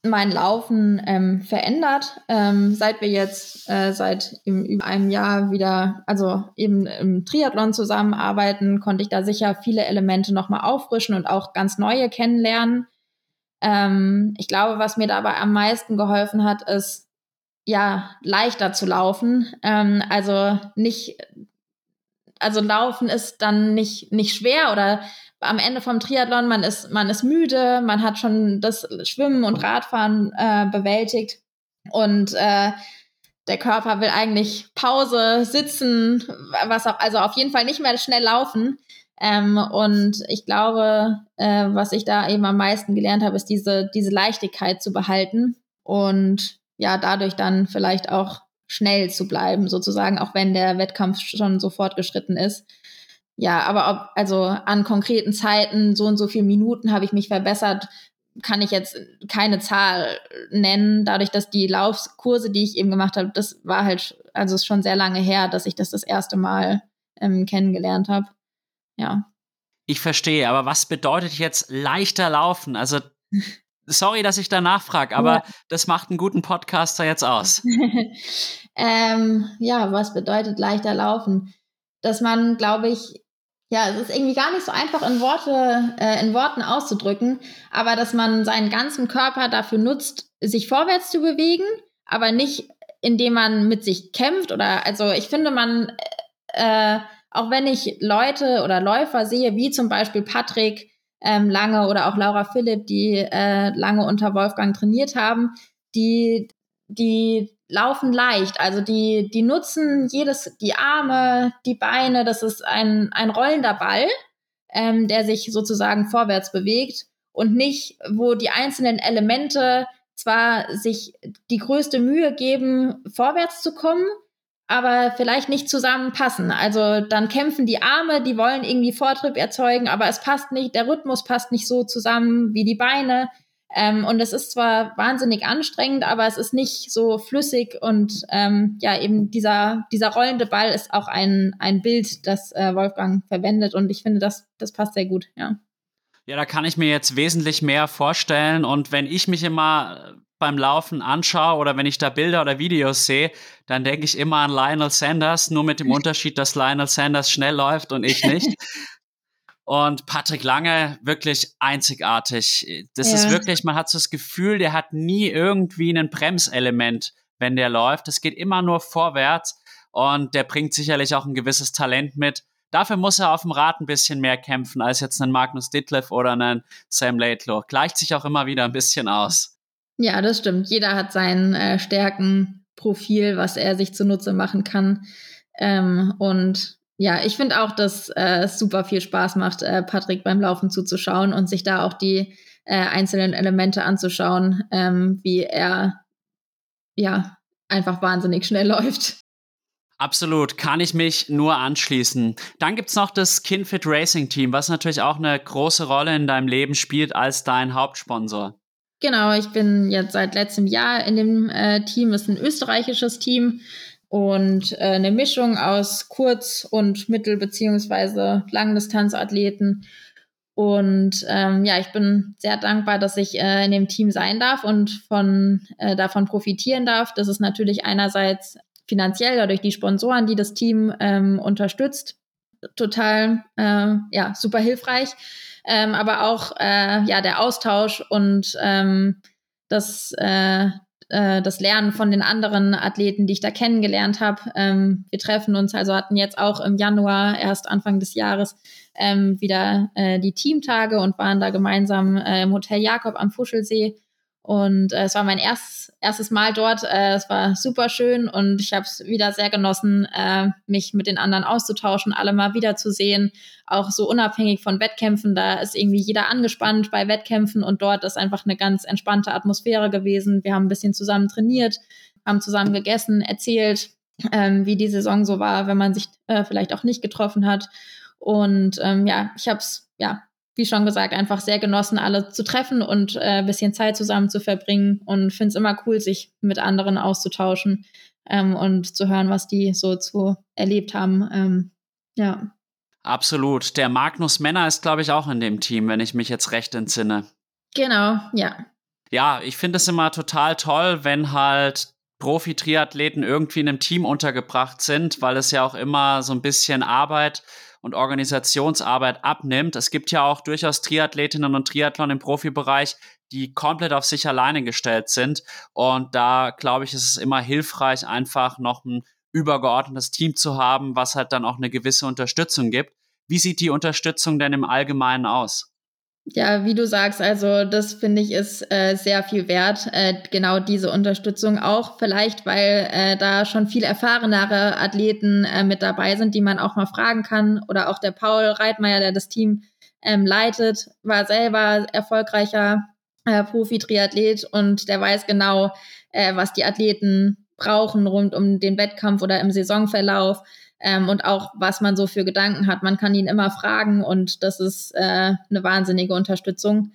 mein Laufen ähm, verändert. Ähm, seit wir jetzt äh, seit über einem Jahr wieder, also eben im Triathlon zusammenarbeiten, konnte ich da sicher viele Elemente nochmal auffrischen und auch ganz neue kennenlernen. Ähm, ich glaube, was mir dabei am meisten geholfen hat, ist, ja, leichter zu laufen. Ähm, also nicht, also laufen ist dann nicht, nicht schwer oder am Ende vom Triathlon, man ist, man ist müde, man hat schon das Schwimmen und Radfahren äh, bewältigt und äh, der Körper will eigentlich Pause, sitzen, was auch, also auf jeden Fall nicht mehr schnell laufen. Ähm, und ich glaube, äh, was ich da eben am meisten gelernt habe, ist diese, diese Leichtigkeit zu behalten und ja, dadurch dann vielleicht auch schnell zu bleiben, sozusagen, auch wenn der Wettkampf schon so fortgeschritten ist. Ja, aber ob, also an konkreten Zeiten, so und so viele Minuten habe ich mich verbessert, kann ich jetzt keine Zahl nennen, dadurch, dass die Laufkurse, die ich eben gemacht habe, das war halt, also ist schon sehr lange her, dass ich das das erste Mal ähm, kennengelernt habe. Ja. Ich verstehe, aber was bedeutet jetzt leichter laufen? Also *laughs* Sorry, dass ich da nachfrage, aber ja. das macht einen guten Podcaster jetzt aus. *laughs* ähm, ja, was bedeutet leichter laufen? Dass man, glaube ich, ja, es ist irgendwie gar nicht so einfach in Worte, äh, in Worten auszudrücken, aber dass man seinen ganzen Körper dafür nutzt, sich vorwärts zu bewegen, aber nicht indem man mit sich kämpft oder also ich finde man äh, auch wenn ich Leute oder Läufer sehe, wie zum Beispiel Patrick, ähm, lange oder auch Laura Philipp, die äh, lange unter Wolfgang trainiert haben, die, die laufen leicht. Also die, die nutzen jedes, die Arme, die Beine, das ist ein, ein rollender Ball, ähm, der sich sozusagen vorwärts bewegt und nicht, wo die einzelnen Elemente zwar sich die größte Mühe geben, vorwärts zu kommen, aber vielleicht nicht zusammenpassen. Also dann kämpfen die Arme, die wollen irgendwie Vortrieb erzeugen, aber es passt nicht, der Rhythmus passt nicht so zusammen wie die Beine. Ähm, und es ist zwar wahnsinnig anstrengend, aber es ist nicht so flüssig und ähm, ja, eben dieser, dieser rollende Ball ist auch ein, ein Bild, das äh, Wolfgang verwendet und ich finde, das, das passt sehr gut, ja. Ja, da kann ich mir jetzt wesentlich mehr vorstellen. Und wenn ich mich immer beim Laufen anschaue oder wenn ich da Bilder oder Videos sehe, dann denke ich immer an Lionel Sanders, nur mit dem Unterschied, dass Lionel Sanders schnell läuft und ich nicht. *laughs* Und Patrick Lange wirklich einzigartig. Das ja. ist wirklich, man hat so das Gefühl, der hat nie irgendwie ein Bremselement, wenn der läuft. Es geht immer nur vorwärts und der bringt sicherlich auch ein gewisses Talent mit. Dafür muss er auf dem Rad ein bisschen mehr kämpfen als jetzt ein Magnus Ditlev oder ein Sam Laidlaw. Gleicht sich auch immer wieder ein bisschen aus. Ja, das stimmt. Jeder hat sein äh, Stärkenprofil, was er sich zunutze machen kann. Ähm, und ja, ich finde auch, dass äh, es super viel Spaß macht, äh, Patrick beim Laufen zuzuschauen und sich da auch die äh, einzelnen Elemente anzuschauen, ähm, wie er ja einfach wahnsinnig schnell *laughs* läuft. Absolut, kann ich mich nur anschließen. Dann gibt's noch das Kinfit Racing Team, was natürlich auch eine große Rolle in deinem Leben spielt als dein Hauptsponsor. Genau, ich bin jetzt seit letztem Jahr in dem äh, Team, ist ein österreichisches Team und äh, eine Mischung aus Kurz- und Mittel- beziehungsweise Langdistanzathleten. Und ähm, ja, ich bin sehr dankbar, dass ich äh, in dem Team sein darf und von, äh, davon profitieren darf. Das ist natürlich einerseits finanziell oder durch die Sponsoren, die das Team ähm, unterstützt, total äh, ja super hilfreich. Ähm, aber auch äh, ja der Austausch und ähm, das äh, äh, das Lernen von den anderen Athleten, die ich da kennengelernt habe. Ähm, wir treffen uns, also hatten jetzt auch im Januar, erst Anfang des Jahres, ähm, wieder äh, die Teamtage und waren da gemeinsam äh, im Hotel Jakob am Fuschelsee und äh, es war mein erstes, erstes Mal dort. Äh, es war super schön und ich habe es wieder sehr genossen, äh, mich mit den anderen auszutauschen, alle mal wiederzusehen. Auch so unabhängig von Wettkämpfen. Da ist irgendwie jeder angespannt bei Wettkämpfen und dort ist einfach eine ganz entspannte Atmosphäre gewesen. Wir haben ein bisschen zusammen trainiert, haben zusammen gegessen, erzählt, ähm, wie die Saison so war, wenn man sich äh, vielleicht auch nicht getroffen hat. Und ähm, ja, ich habe es ja wie schon gesagt, einfach sehr genossen, alle zu treffen und äh, ein bisschen Zeit zusammen zu verbringen und finde es immer cool, sich mit anderen auszutauschen ähm, und zu hören, was die so zu erlebt haben. Ähm, ja. Absolut. Der Magnus Männer ist, glaube ich, auch in dem Team, wenn ich mich jetzt recht entsinne. Genau, ja. Ja, ich finde es immer total toll, wenn halt Profi-Triathleten irgendwie in einem Team untergebracht sind, weil es ja auch immer so ein bisschen Arbeit und Organisationsarbeit abnimmt. Es gibt ja auch durchaus Triathletinnen und Triathlon im Profibereich, die komplett auf sich alleine gestellt sind. Und da glaube ich, ist es immer hilfreich, einfach noch ein übergeordnetes Team zu haben, was halt dann auch eine gewisse Unterstützung gibt. Wie sieht die Unterstützung denn im Allgemeinen aus? Ja, wie du sagst, also das finde ich ist äh, sehr viel wert, äh, genau diese Unterstützung auch. Vielleicht, weil äh, da schon viel erfahrenere Athleten äh, mit dabei sind, die man auch mal fragen kann. Oder auch der Paul Reitmeier, der das Team ähm, leitet, war selber erfolgreicher äh, Profi-Triathlet und der weiß genau, äh, was die Athleten brauchen rund um den Wettkampf oder im Saisonverlauf ähm, und auch was man so für Gedanken hat. Man kann ihn immer fragen und das ist äh, eine wahnsinnige Unterstützung.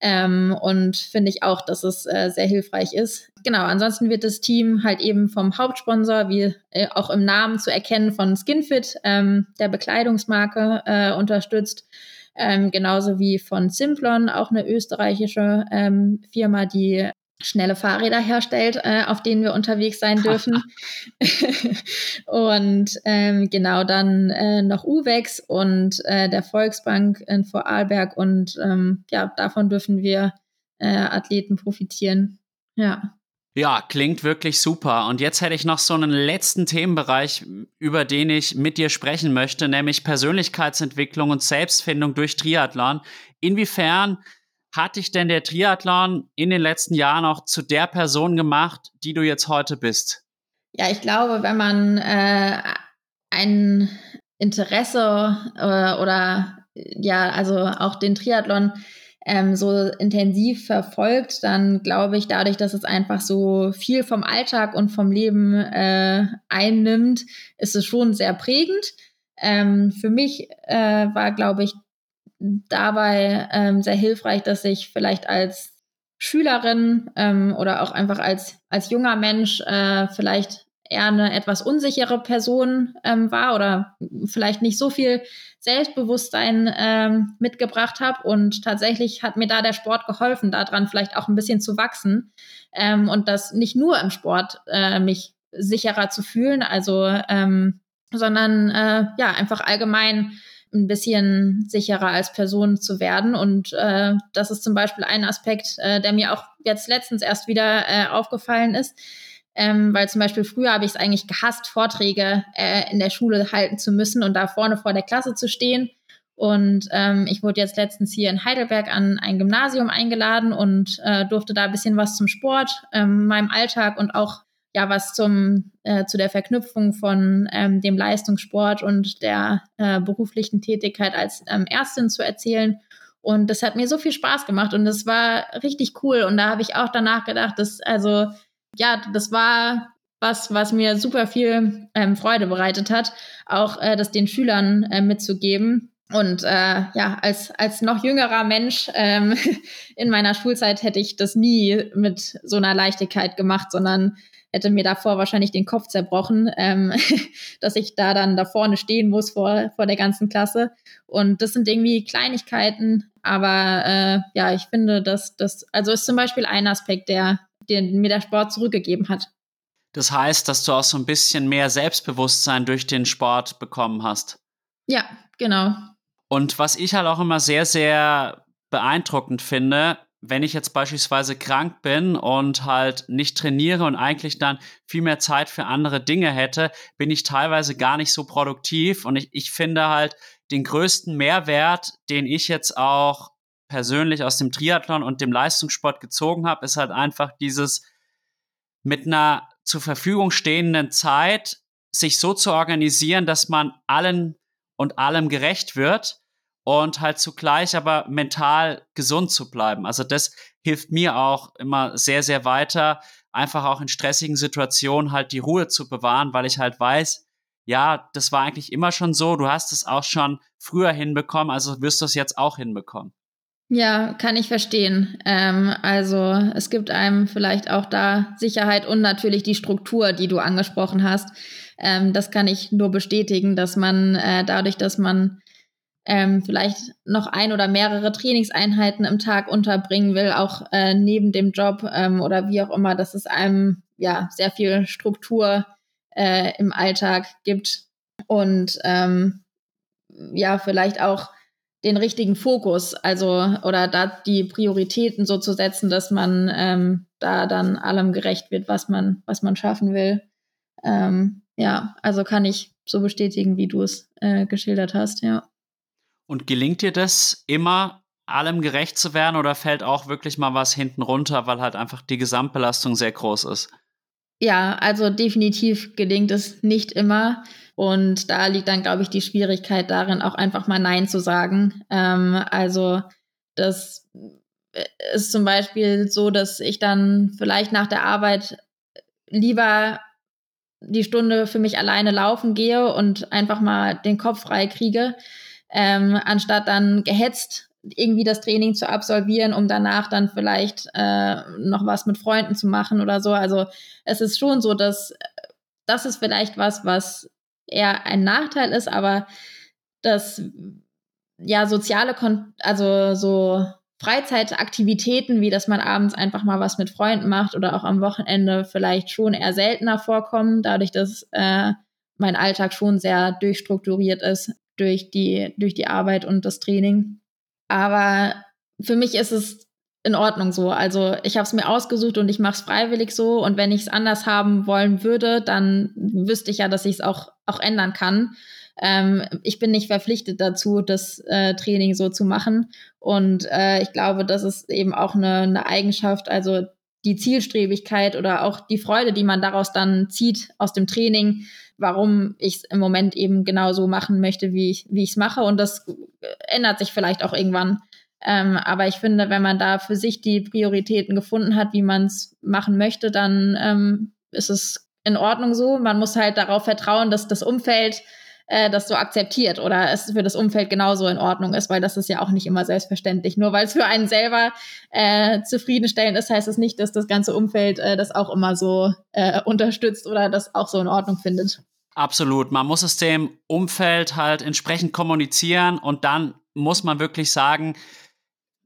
Ähm, und finde ich auch, dass es äh, sehr hilfreich ist. Genau, ansonsten wird das Team halt eben vom Hauptsponsor, wie äh, auch im Namen zu erkennen, von Skinfit, ähm, der Bekleidungsmarke, äh, unterstützt. Ähm, genauso wie von Simplon, auch eine österreichische ähm, Firma, die schnelle Fahrräder herstellt, äh, auf denen wir unterwegs sein dürfen. *laughs* *laughs* und ähm, genau dann äh, noch Uwex und äh, der Volksbank in Vorarlberg und ähm, ja, davon dürfen wir äh, Athleten profitieren. Ja. Ja, klingt wirklich super. Und jetzt hätte ich noch so einen letzten Themenbereich, über den ich mit dir sprechen möchte, nämlich Persönlichkeitsentwicklung und Selbstfindung durch Triathlon. Inwiefern hat dich denn der Triathlon in den letzten Jahren auch zu der Person gemacht, die du jetzt heute bist? Ja, ich glaube, wenn man äh, ein Interesse äh, oder ja, also auch den Triathlon ähm, so intensiv verfolgt, dann glaube ich, dadurch, dass es einfach so viel vom Alltag und vom Leben äh, einnimmt, ist es schon sehr prägend. Ähm, für mich äh, war, glaube ich, dabei ähm, sehr hilfreich, dass ich vielleicht als Schülerin ähm, oder auch einfach als, als junger Mensch äh, vielleicht eher eine etwas unsichere Person ähm, war oder vielleicht nicht so viel Selbstbewusstsein ähm, mitgebracht habe. Und tatsächlich hat mir da der Sport geholfen, daran vielleicht auch ein bisschen zu wachsen ähm, und das nicht nur im Sport äh, mich sicherer zu fühlen, also ähm, sondern äh, ja einfach allgemein ein bisschen sicherer als Person zu werden. Und äh, das ist zum Beispiel ein Aspekt, äh, der mir auch jetzt letztens erst wieder äh, aufgefallen ist. Ähm, weil zum Beispiel früher habe ich es eigentlich gehasst, Vorträge äh, in der Schule halten zu müssen und da vorne vor der Klasse zu stehen. Und ähm, ich wurde jetzt letztens hier in Heidelberg an ein Gymnasium eingeladen und äh, durfte da ein bisschen was zum Sport, ähm, meinem Alltag und auch ja was zum äh, zu der Verknüpfung von ähm, dem Leistungssport und der äh, beruflichen Tätigkeit als ähm, Ärztin zu erzählen. Und das hat mir so viel Spaß gemacht und das war richtig cool. Und da habe ich auch danach gedacht, dass also ja, das war was, was mir super viel ähm, Freude bereitet hat, auch äh, das den Schülern äh, mitzugeben. Und äh, ja, als, als noch jüngerer Mensch ähm, *laughs* in meiner Schulzeit hätte ich das nie mit so einer Leichtigkeit gemacht, sondern hätte mir davor wahrscheinlich den Kopf zerbrochen, ähm, *laughs* dass ich da dann da vorne stehen muss vor, vor der ganzen Klasse. Und das sind irgendwie Kleinigkeiten, aber äh, ja, ich finde, dass das, also ist zum Beispiel ein Aspekt, der, den mir der Sport zurückgegeben hat. Das heißt, dass du auch so ein bisschen mehr Selbstbewusstsein durch den Sport bekommen hast. Ja, genau. Und was ich halt auch immer sehr, sehr beeindruckend finde, wenn ich jetzt beispielsweise krank bin und halt nicht trainiere und eigentlich dann viel mehr Zeit für andere Dinge hätte, bin ich teilweise gar nicht so produktiv. Und ich, ich finde halt den größten Mehrwert, den ich jetzt auch persönlich aus dem Triathlon und dem Leistungssport gezogen habe, ist halt einfach dieses mit einer zur Verfügung stehenden Zeit sich so zu organisieren, dass man allen und allem gerecht wird und halt zugleich aber mental gesund zu bleiben. Also das hilft mir auch immer sehr, sehr weiter, einfach auch in stressigen Situationen halt die Ruhe zu bewahren, weil ich halt weiß, ja, das war eigentlich immer schon so, du hast es auch schon früher hinbekommen, also wirst du es jetzt auch hinbekommen. Ja, kann ich verstehen. Ähm, also es gibt einem vielleicht auch da Sicherheit und natürlich die Struktur, die du angesprochen hast. Ähm, das kann ich nur bestätigen, dass man äh, dadurch, dass man ähm, vielleicht noch ein oder mehrere Trainingseinheiten im Tag unterbringen will, auch äh, neben dem Job ähm, oder wie auch immer, dass es einem ja sehr viel Struktur äh, im Alltag gibt und ähm, ja vielleicht auch den richtigen Fokus, also oder da die Prioritäten so zu setzen, dass man ähm, da dann allem gerecht wird, was man was man schaffen will. Ähm, ja, also kann ich so bestätigen, wie du es äh, geschildert hast, ja. Und gelingt dir das immer, allem gerecht zu werden oder fällt auch wirklich mal was hinten runter, weil halt einfach die Gesamtbelastung sehr groß ist? Ja, also definitiv gelingt es nicht immer. Und da liegt dann, glaube ich, die Schwierigkeit darin, auch einfach mal Nein zu sagen. Ähm, also das ist zum Beispiel so, dass ich dann vielleicht nach der Arbeit lieber die Stunde für mich alleine laufen gehe und einfach mal den Kopf frei kriege, ähm, anstatt dann gehetzt irgendwie das Training zu absolvieren, um danach dann vielleicht äh, noch was mit Freunden zu machen oder so. Also es ist schon so, dass das ist vielleicht was, was eher ein Nachteil ist, aber das ja soziale, Kon also so Freizeitaktivitäten, wie dass man abends einfach mal was mit Freunden macht oder auch am Wochenende vielleicht schon eher seltener vorkommen, dadurch, dass äh, mein Alltag schon sehr durchstrukturiert ist durch die, durch die Arbeit und das Training. Aber für mich ist es in Ordnung so. Also ich habe es mir ausgesucht und ich mache es freiwillig so. Und wenn ich es anders haben wollen würde, dann wüsste ich ja, dass ich es auch, auch ändern kann. Ähm, ich bin nicht verpflichtet dazu, das äh, Training so zu machen. Und äh, ich glaube, das ist eben auch eine, eine Eigenschaft, also die Zielstrebigkeit oder auch die Freude, die man daraus dann zieht aus dem Training, warum ich es im Moment eben genau so machen möchte, wie ich wie mache. Und das ändert sich vielleicht auch irgendwann. Ähm, aber ich finde, wenn man da für sich die Prioritäten gefunden hat, wie man es machen möchte, dann ähm, ist es in Ordnung so. Man muss halt darauf vertrauen, dass das Umfeld äh, das so akzeptiert oder es für das Umfeld genauso in Ordnung ist, weil das ist ja auch nicht immer selbstverständlich. Nur weil es für einen selber äh, zufriedenstellend ist, heißt es das nicht, dass das ganze Umfeld äh, das auch immer so äh, unterstützt oder das auch so in Ordnung findet. Absolut. Man muss es dem Umfeld halt entsprechend kommunizieren und dann muss man wirklich sagen,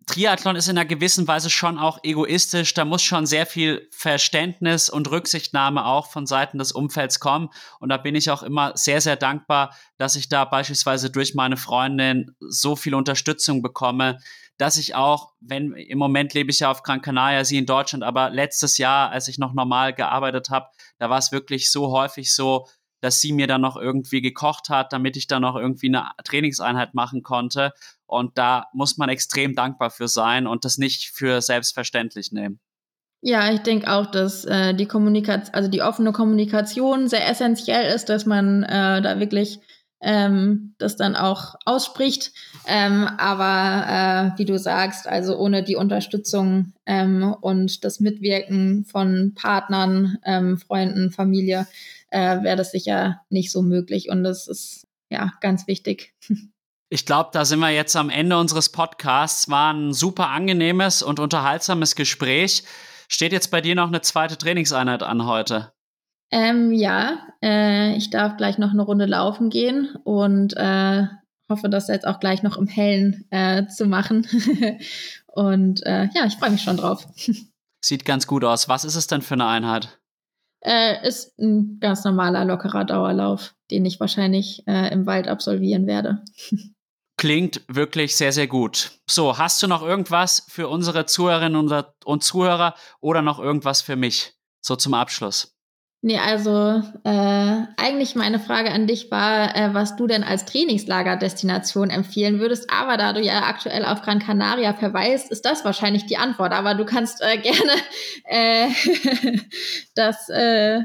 Triathlon ist in einer gewissen Weise schon auch egoistisch. Da muss schon sehr viel Verständnis und Rücksichtnahme auch von Seiten des Umfelds kommen. Und da bin ich auch immer sehr, sehr dankbar, dass ich da beispielsweise durch meine Freundin so viel Unterstützung bekomme, dass ich auch, wenn im Moment lebe ich ja auf Gran Canaria, sie in Deutschland, aber letztes Jahr, als ich noch normal gearbeitet habe, da war es wirklich so häufig so, dass sie mir dann noch irgendwie gekocht hat, damit ich dann noch irgendwie eine Trainingseinheit machen konnte. Und da muss man extrem dankbar für sein und das nicht für selbstverständlich nehmen. Ja, ich denke auch, dass äh, die Kommunikation, also die offene Kommunikation sehr essentiell ist, dass man äh, da wirklich ähm, das dann auch ausspricht. Ähm, aber äh, wie du sagst, also ohne die Unterstützung ähm, und das Mitwirken von Partnern, ähm, Freunden, Familie, äh, wäre das sicher nicht so möglich. Und das ist ja ganz wichtig. *laughs* Ich glaube, da sind wir jetzt am Ende unseres Podcasts. War ein super angenehmes und unterhaltsames Gespräch. Steht jetzt bei dir noch eine zweite Trainingseinheit an heute? Ähm, ja, äh, ich darf gleich noch eine Runde laufen gehen und äh, hoffe, das jetzt auch gleich noch im Hellen äh, zu machen. *laughs* und äh, ja, ich freue mich schon drauf. *laughs* Sieht ganz gut aus. Was ist es denn für eine Einheit? Äh, ist ein ganz normaler, lockerer Dauerlauf, den ich wahrscheinlich äh, im Wald absolvieren werde. Klingt wirklich sehr, sehr gut. So, hast du noch irgendwas für unsere Zuhörerinnen und Zuhörer oder noch irgendwas für mich? So zum Abschluss. Nee, also äh, eigentlich meine Frage an dich war, äh, was du denn als Trainingslagerdestination empfehlen würdest. Aber da du ja aktuell auf Gran Canaria verweist, ist das wahrscheinlich die Antwort. Aber du kannst äh, *laughs* gerne äh, *laughs* das, äh,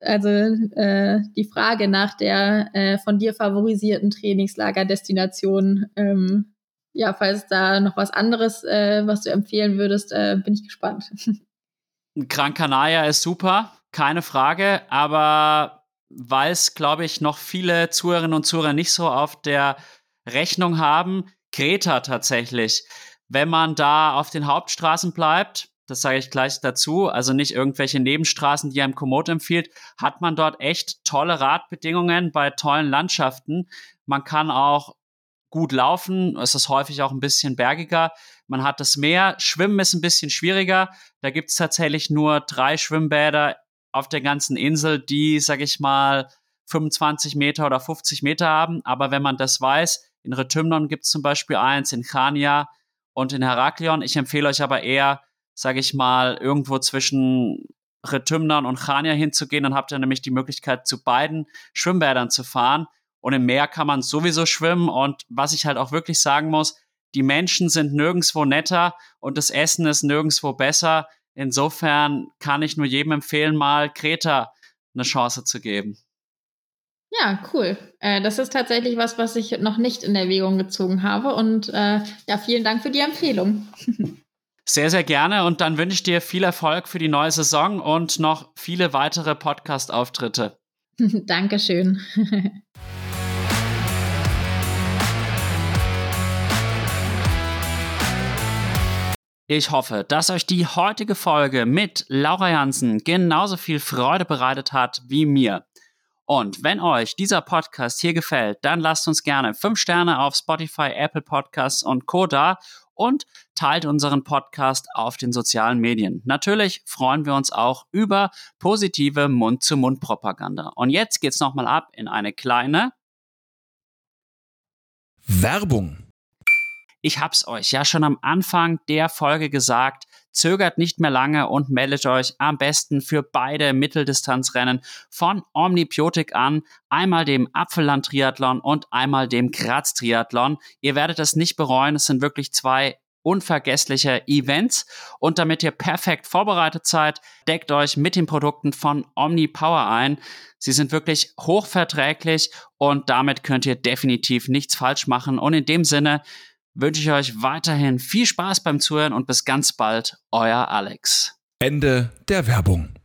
also äh, die Frage nach der äh, von dir favorisierten Trainingslagerdestination, ähm, ja, falls da noch was anderes, äh, was du empfehlen würdest, äh, bin ich gespannt. *laughs* Gran Canaria ist super keine Frage, aber weil es, glaube ich, noch viele Zuhörerinnen und Zuhörer nicht so auf der Rechnung haben, Kreta tatsächlich. Wenn man da auf den Hauptstraßen bleibt, das sage ich gleich dazu, also nicht irgendwelche Nebenstraßen, die einem Komoot empfiehlt, hat man dort echt tolle Radbedingungen bei tollen Landschaften. Man kann auch gut laufen, es ist häufig auch ein bisschen bergiger. Man hat das Meer, Schwimmen ist ein bisschen schwieriger. Da gibt es tatsächlich nur drei Schwimmbäder auf der ganzen Insel, die, sag ich mal, 25 Meter oder 50 Meter haben. Aber wenn man das weiß, in Retymnon gibt es zum Beispiel eins, in Chania und in Heraklion. Ich empfehle euch aber eher, sage ich mal, irgendwo zwischen Retymnon und Chania hinzugehen. Dann habt ihr nämlich die Möglichkeit, zu beiden Schwimmbädern zu fahren. Und im Meer kann man sowieso schwimmen. Und was ich halt auch wirklich sagen muss, die Menschen sind nirgendwo netter und das Essen ist nirgendwo besser. Insofern kann ich nur jedem empfehlen, mal Kreta eine Chance zu geben. Ja, cool. Äh, das ist tatsächlich was, was ich noch nicht in Erwägung gezogen habe. Und äh, ja, vielen Dank für die Empfehlung. *laughs* Sehr, sehr gerne. Und dann wünsche ich dir viel Erfolg für die neue Saison und noch viele weitere Podcast-Auftritte. *laughs* Dankeschön. *laughs* Ich hoffe, dass euch die heutige Folge mit Laura Jansen genauso viel Freude bereitet hat wie mir. Und wenn euch dieser Podcast hier gefällt, dann lasst uns gerne 5 Sterne auf Spotify, Apple Podcasts und Co. da und teilt unseren Podcast auf den sozialen Medien. Natürlich freuen wir uns auch über positive Mund-zu-Mund-Propaganda. Und jetzt geht's nochmal ab in eine kleine Werbung. Ich hab's euch ja schon am Anfang der Folge gesagt. Zögert nicht mehr lange und meldet euch am besten für beide Mitteldistanzrennen von Omnibiotik an. Einmal dem Apfelland Triathlon und einmal dem Graz Triathlon. Ihr werdet es nicht bereuen. Es sind wirklich zwei unvergessliche Events. Und damit ihr perfekt vorbereitet seid, deckt euch mit den Produkten von Omni Power ein. Sie sind wirklich hochverträglich und damit könnt ihr definitiv nichts falsch machen. Und in dem Sinne, wünsche ich euch weiterhin viel Spaß beim Zuhören und bis ganz bald, euer Alex. Ende der Werbung.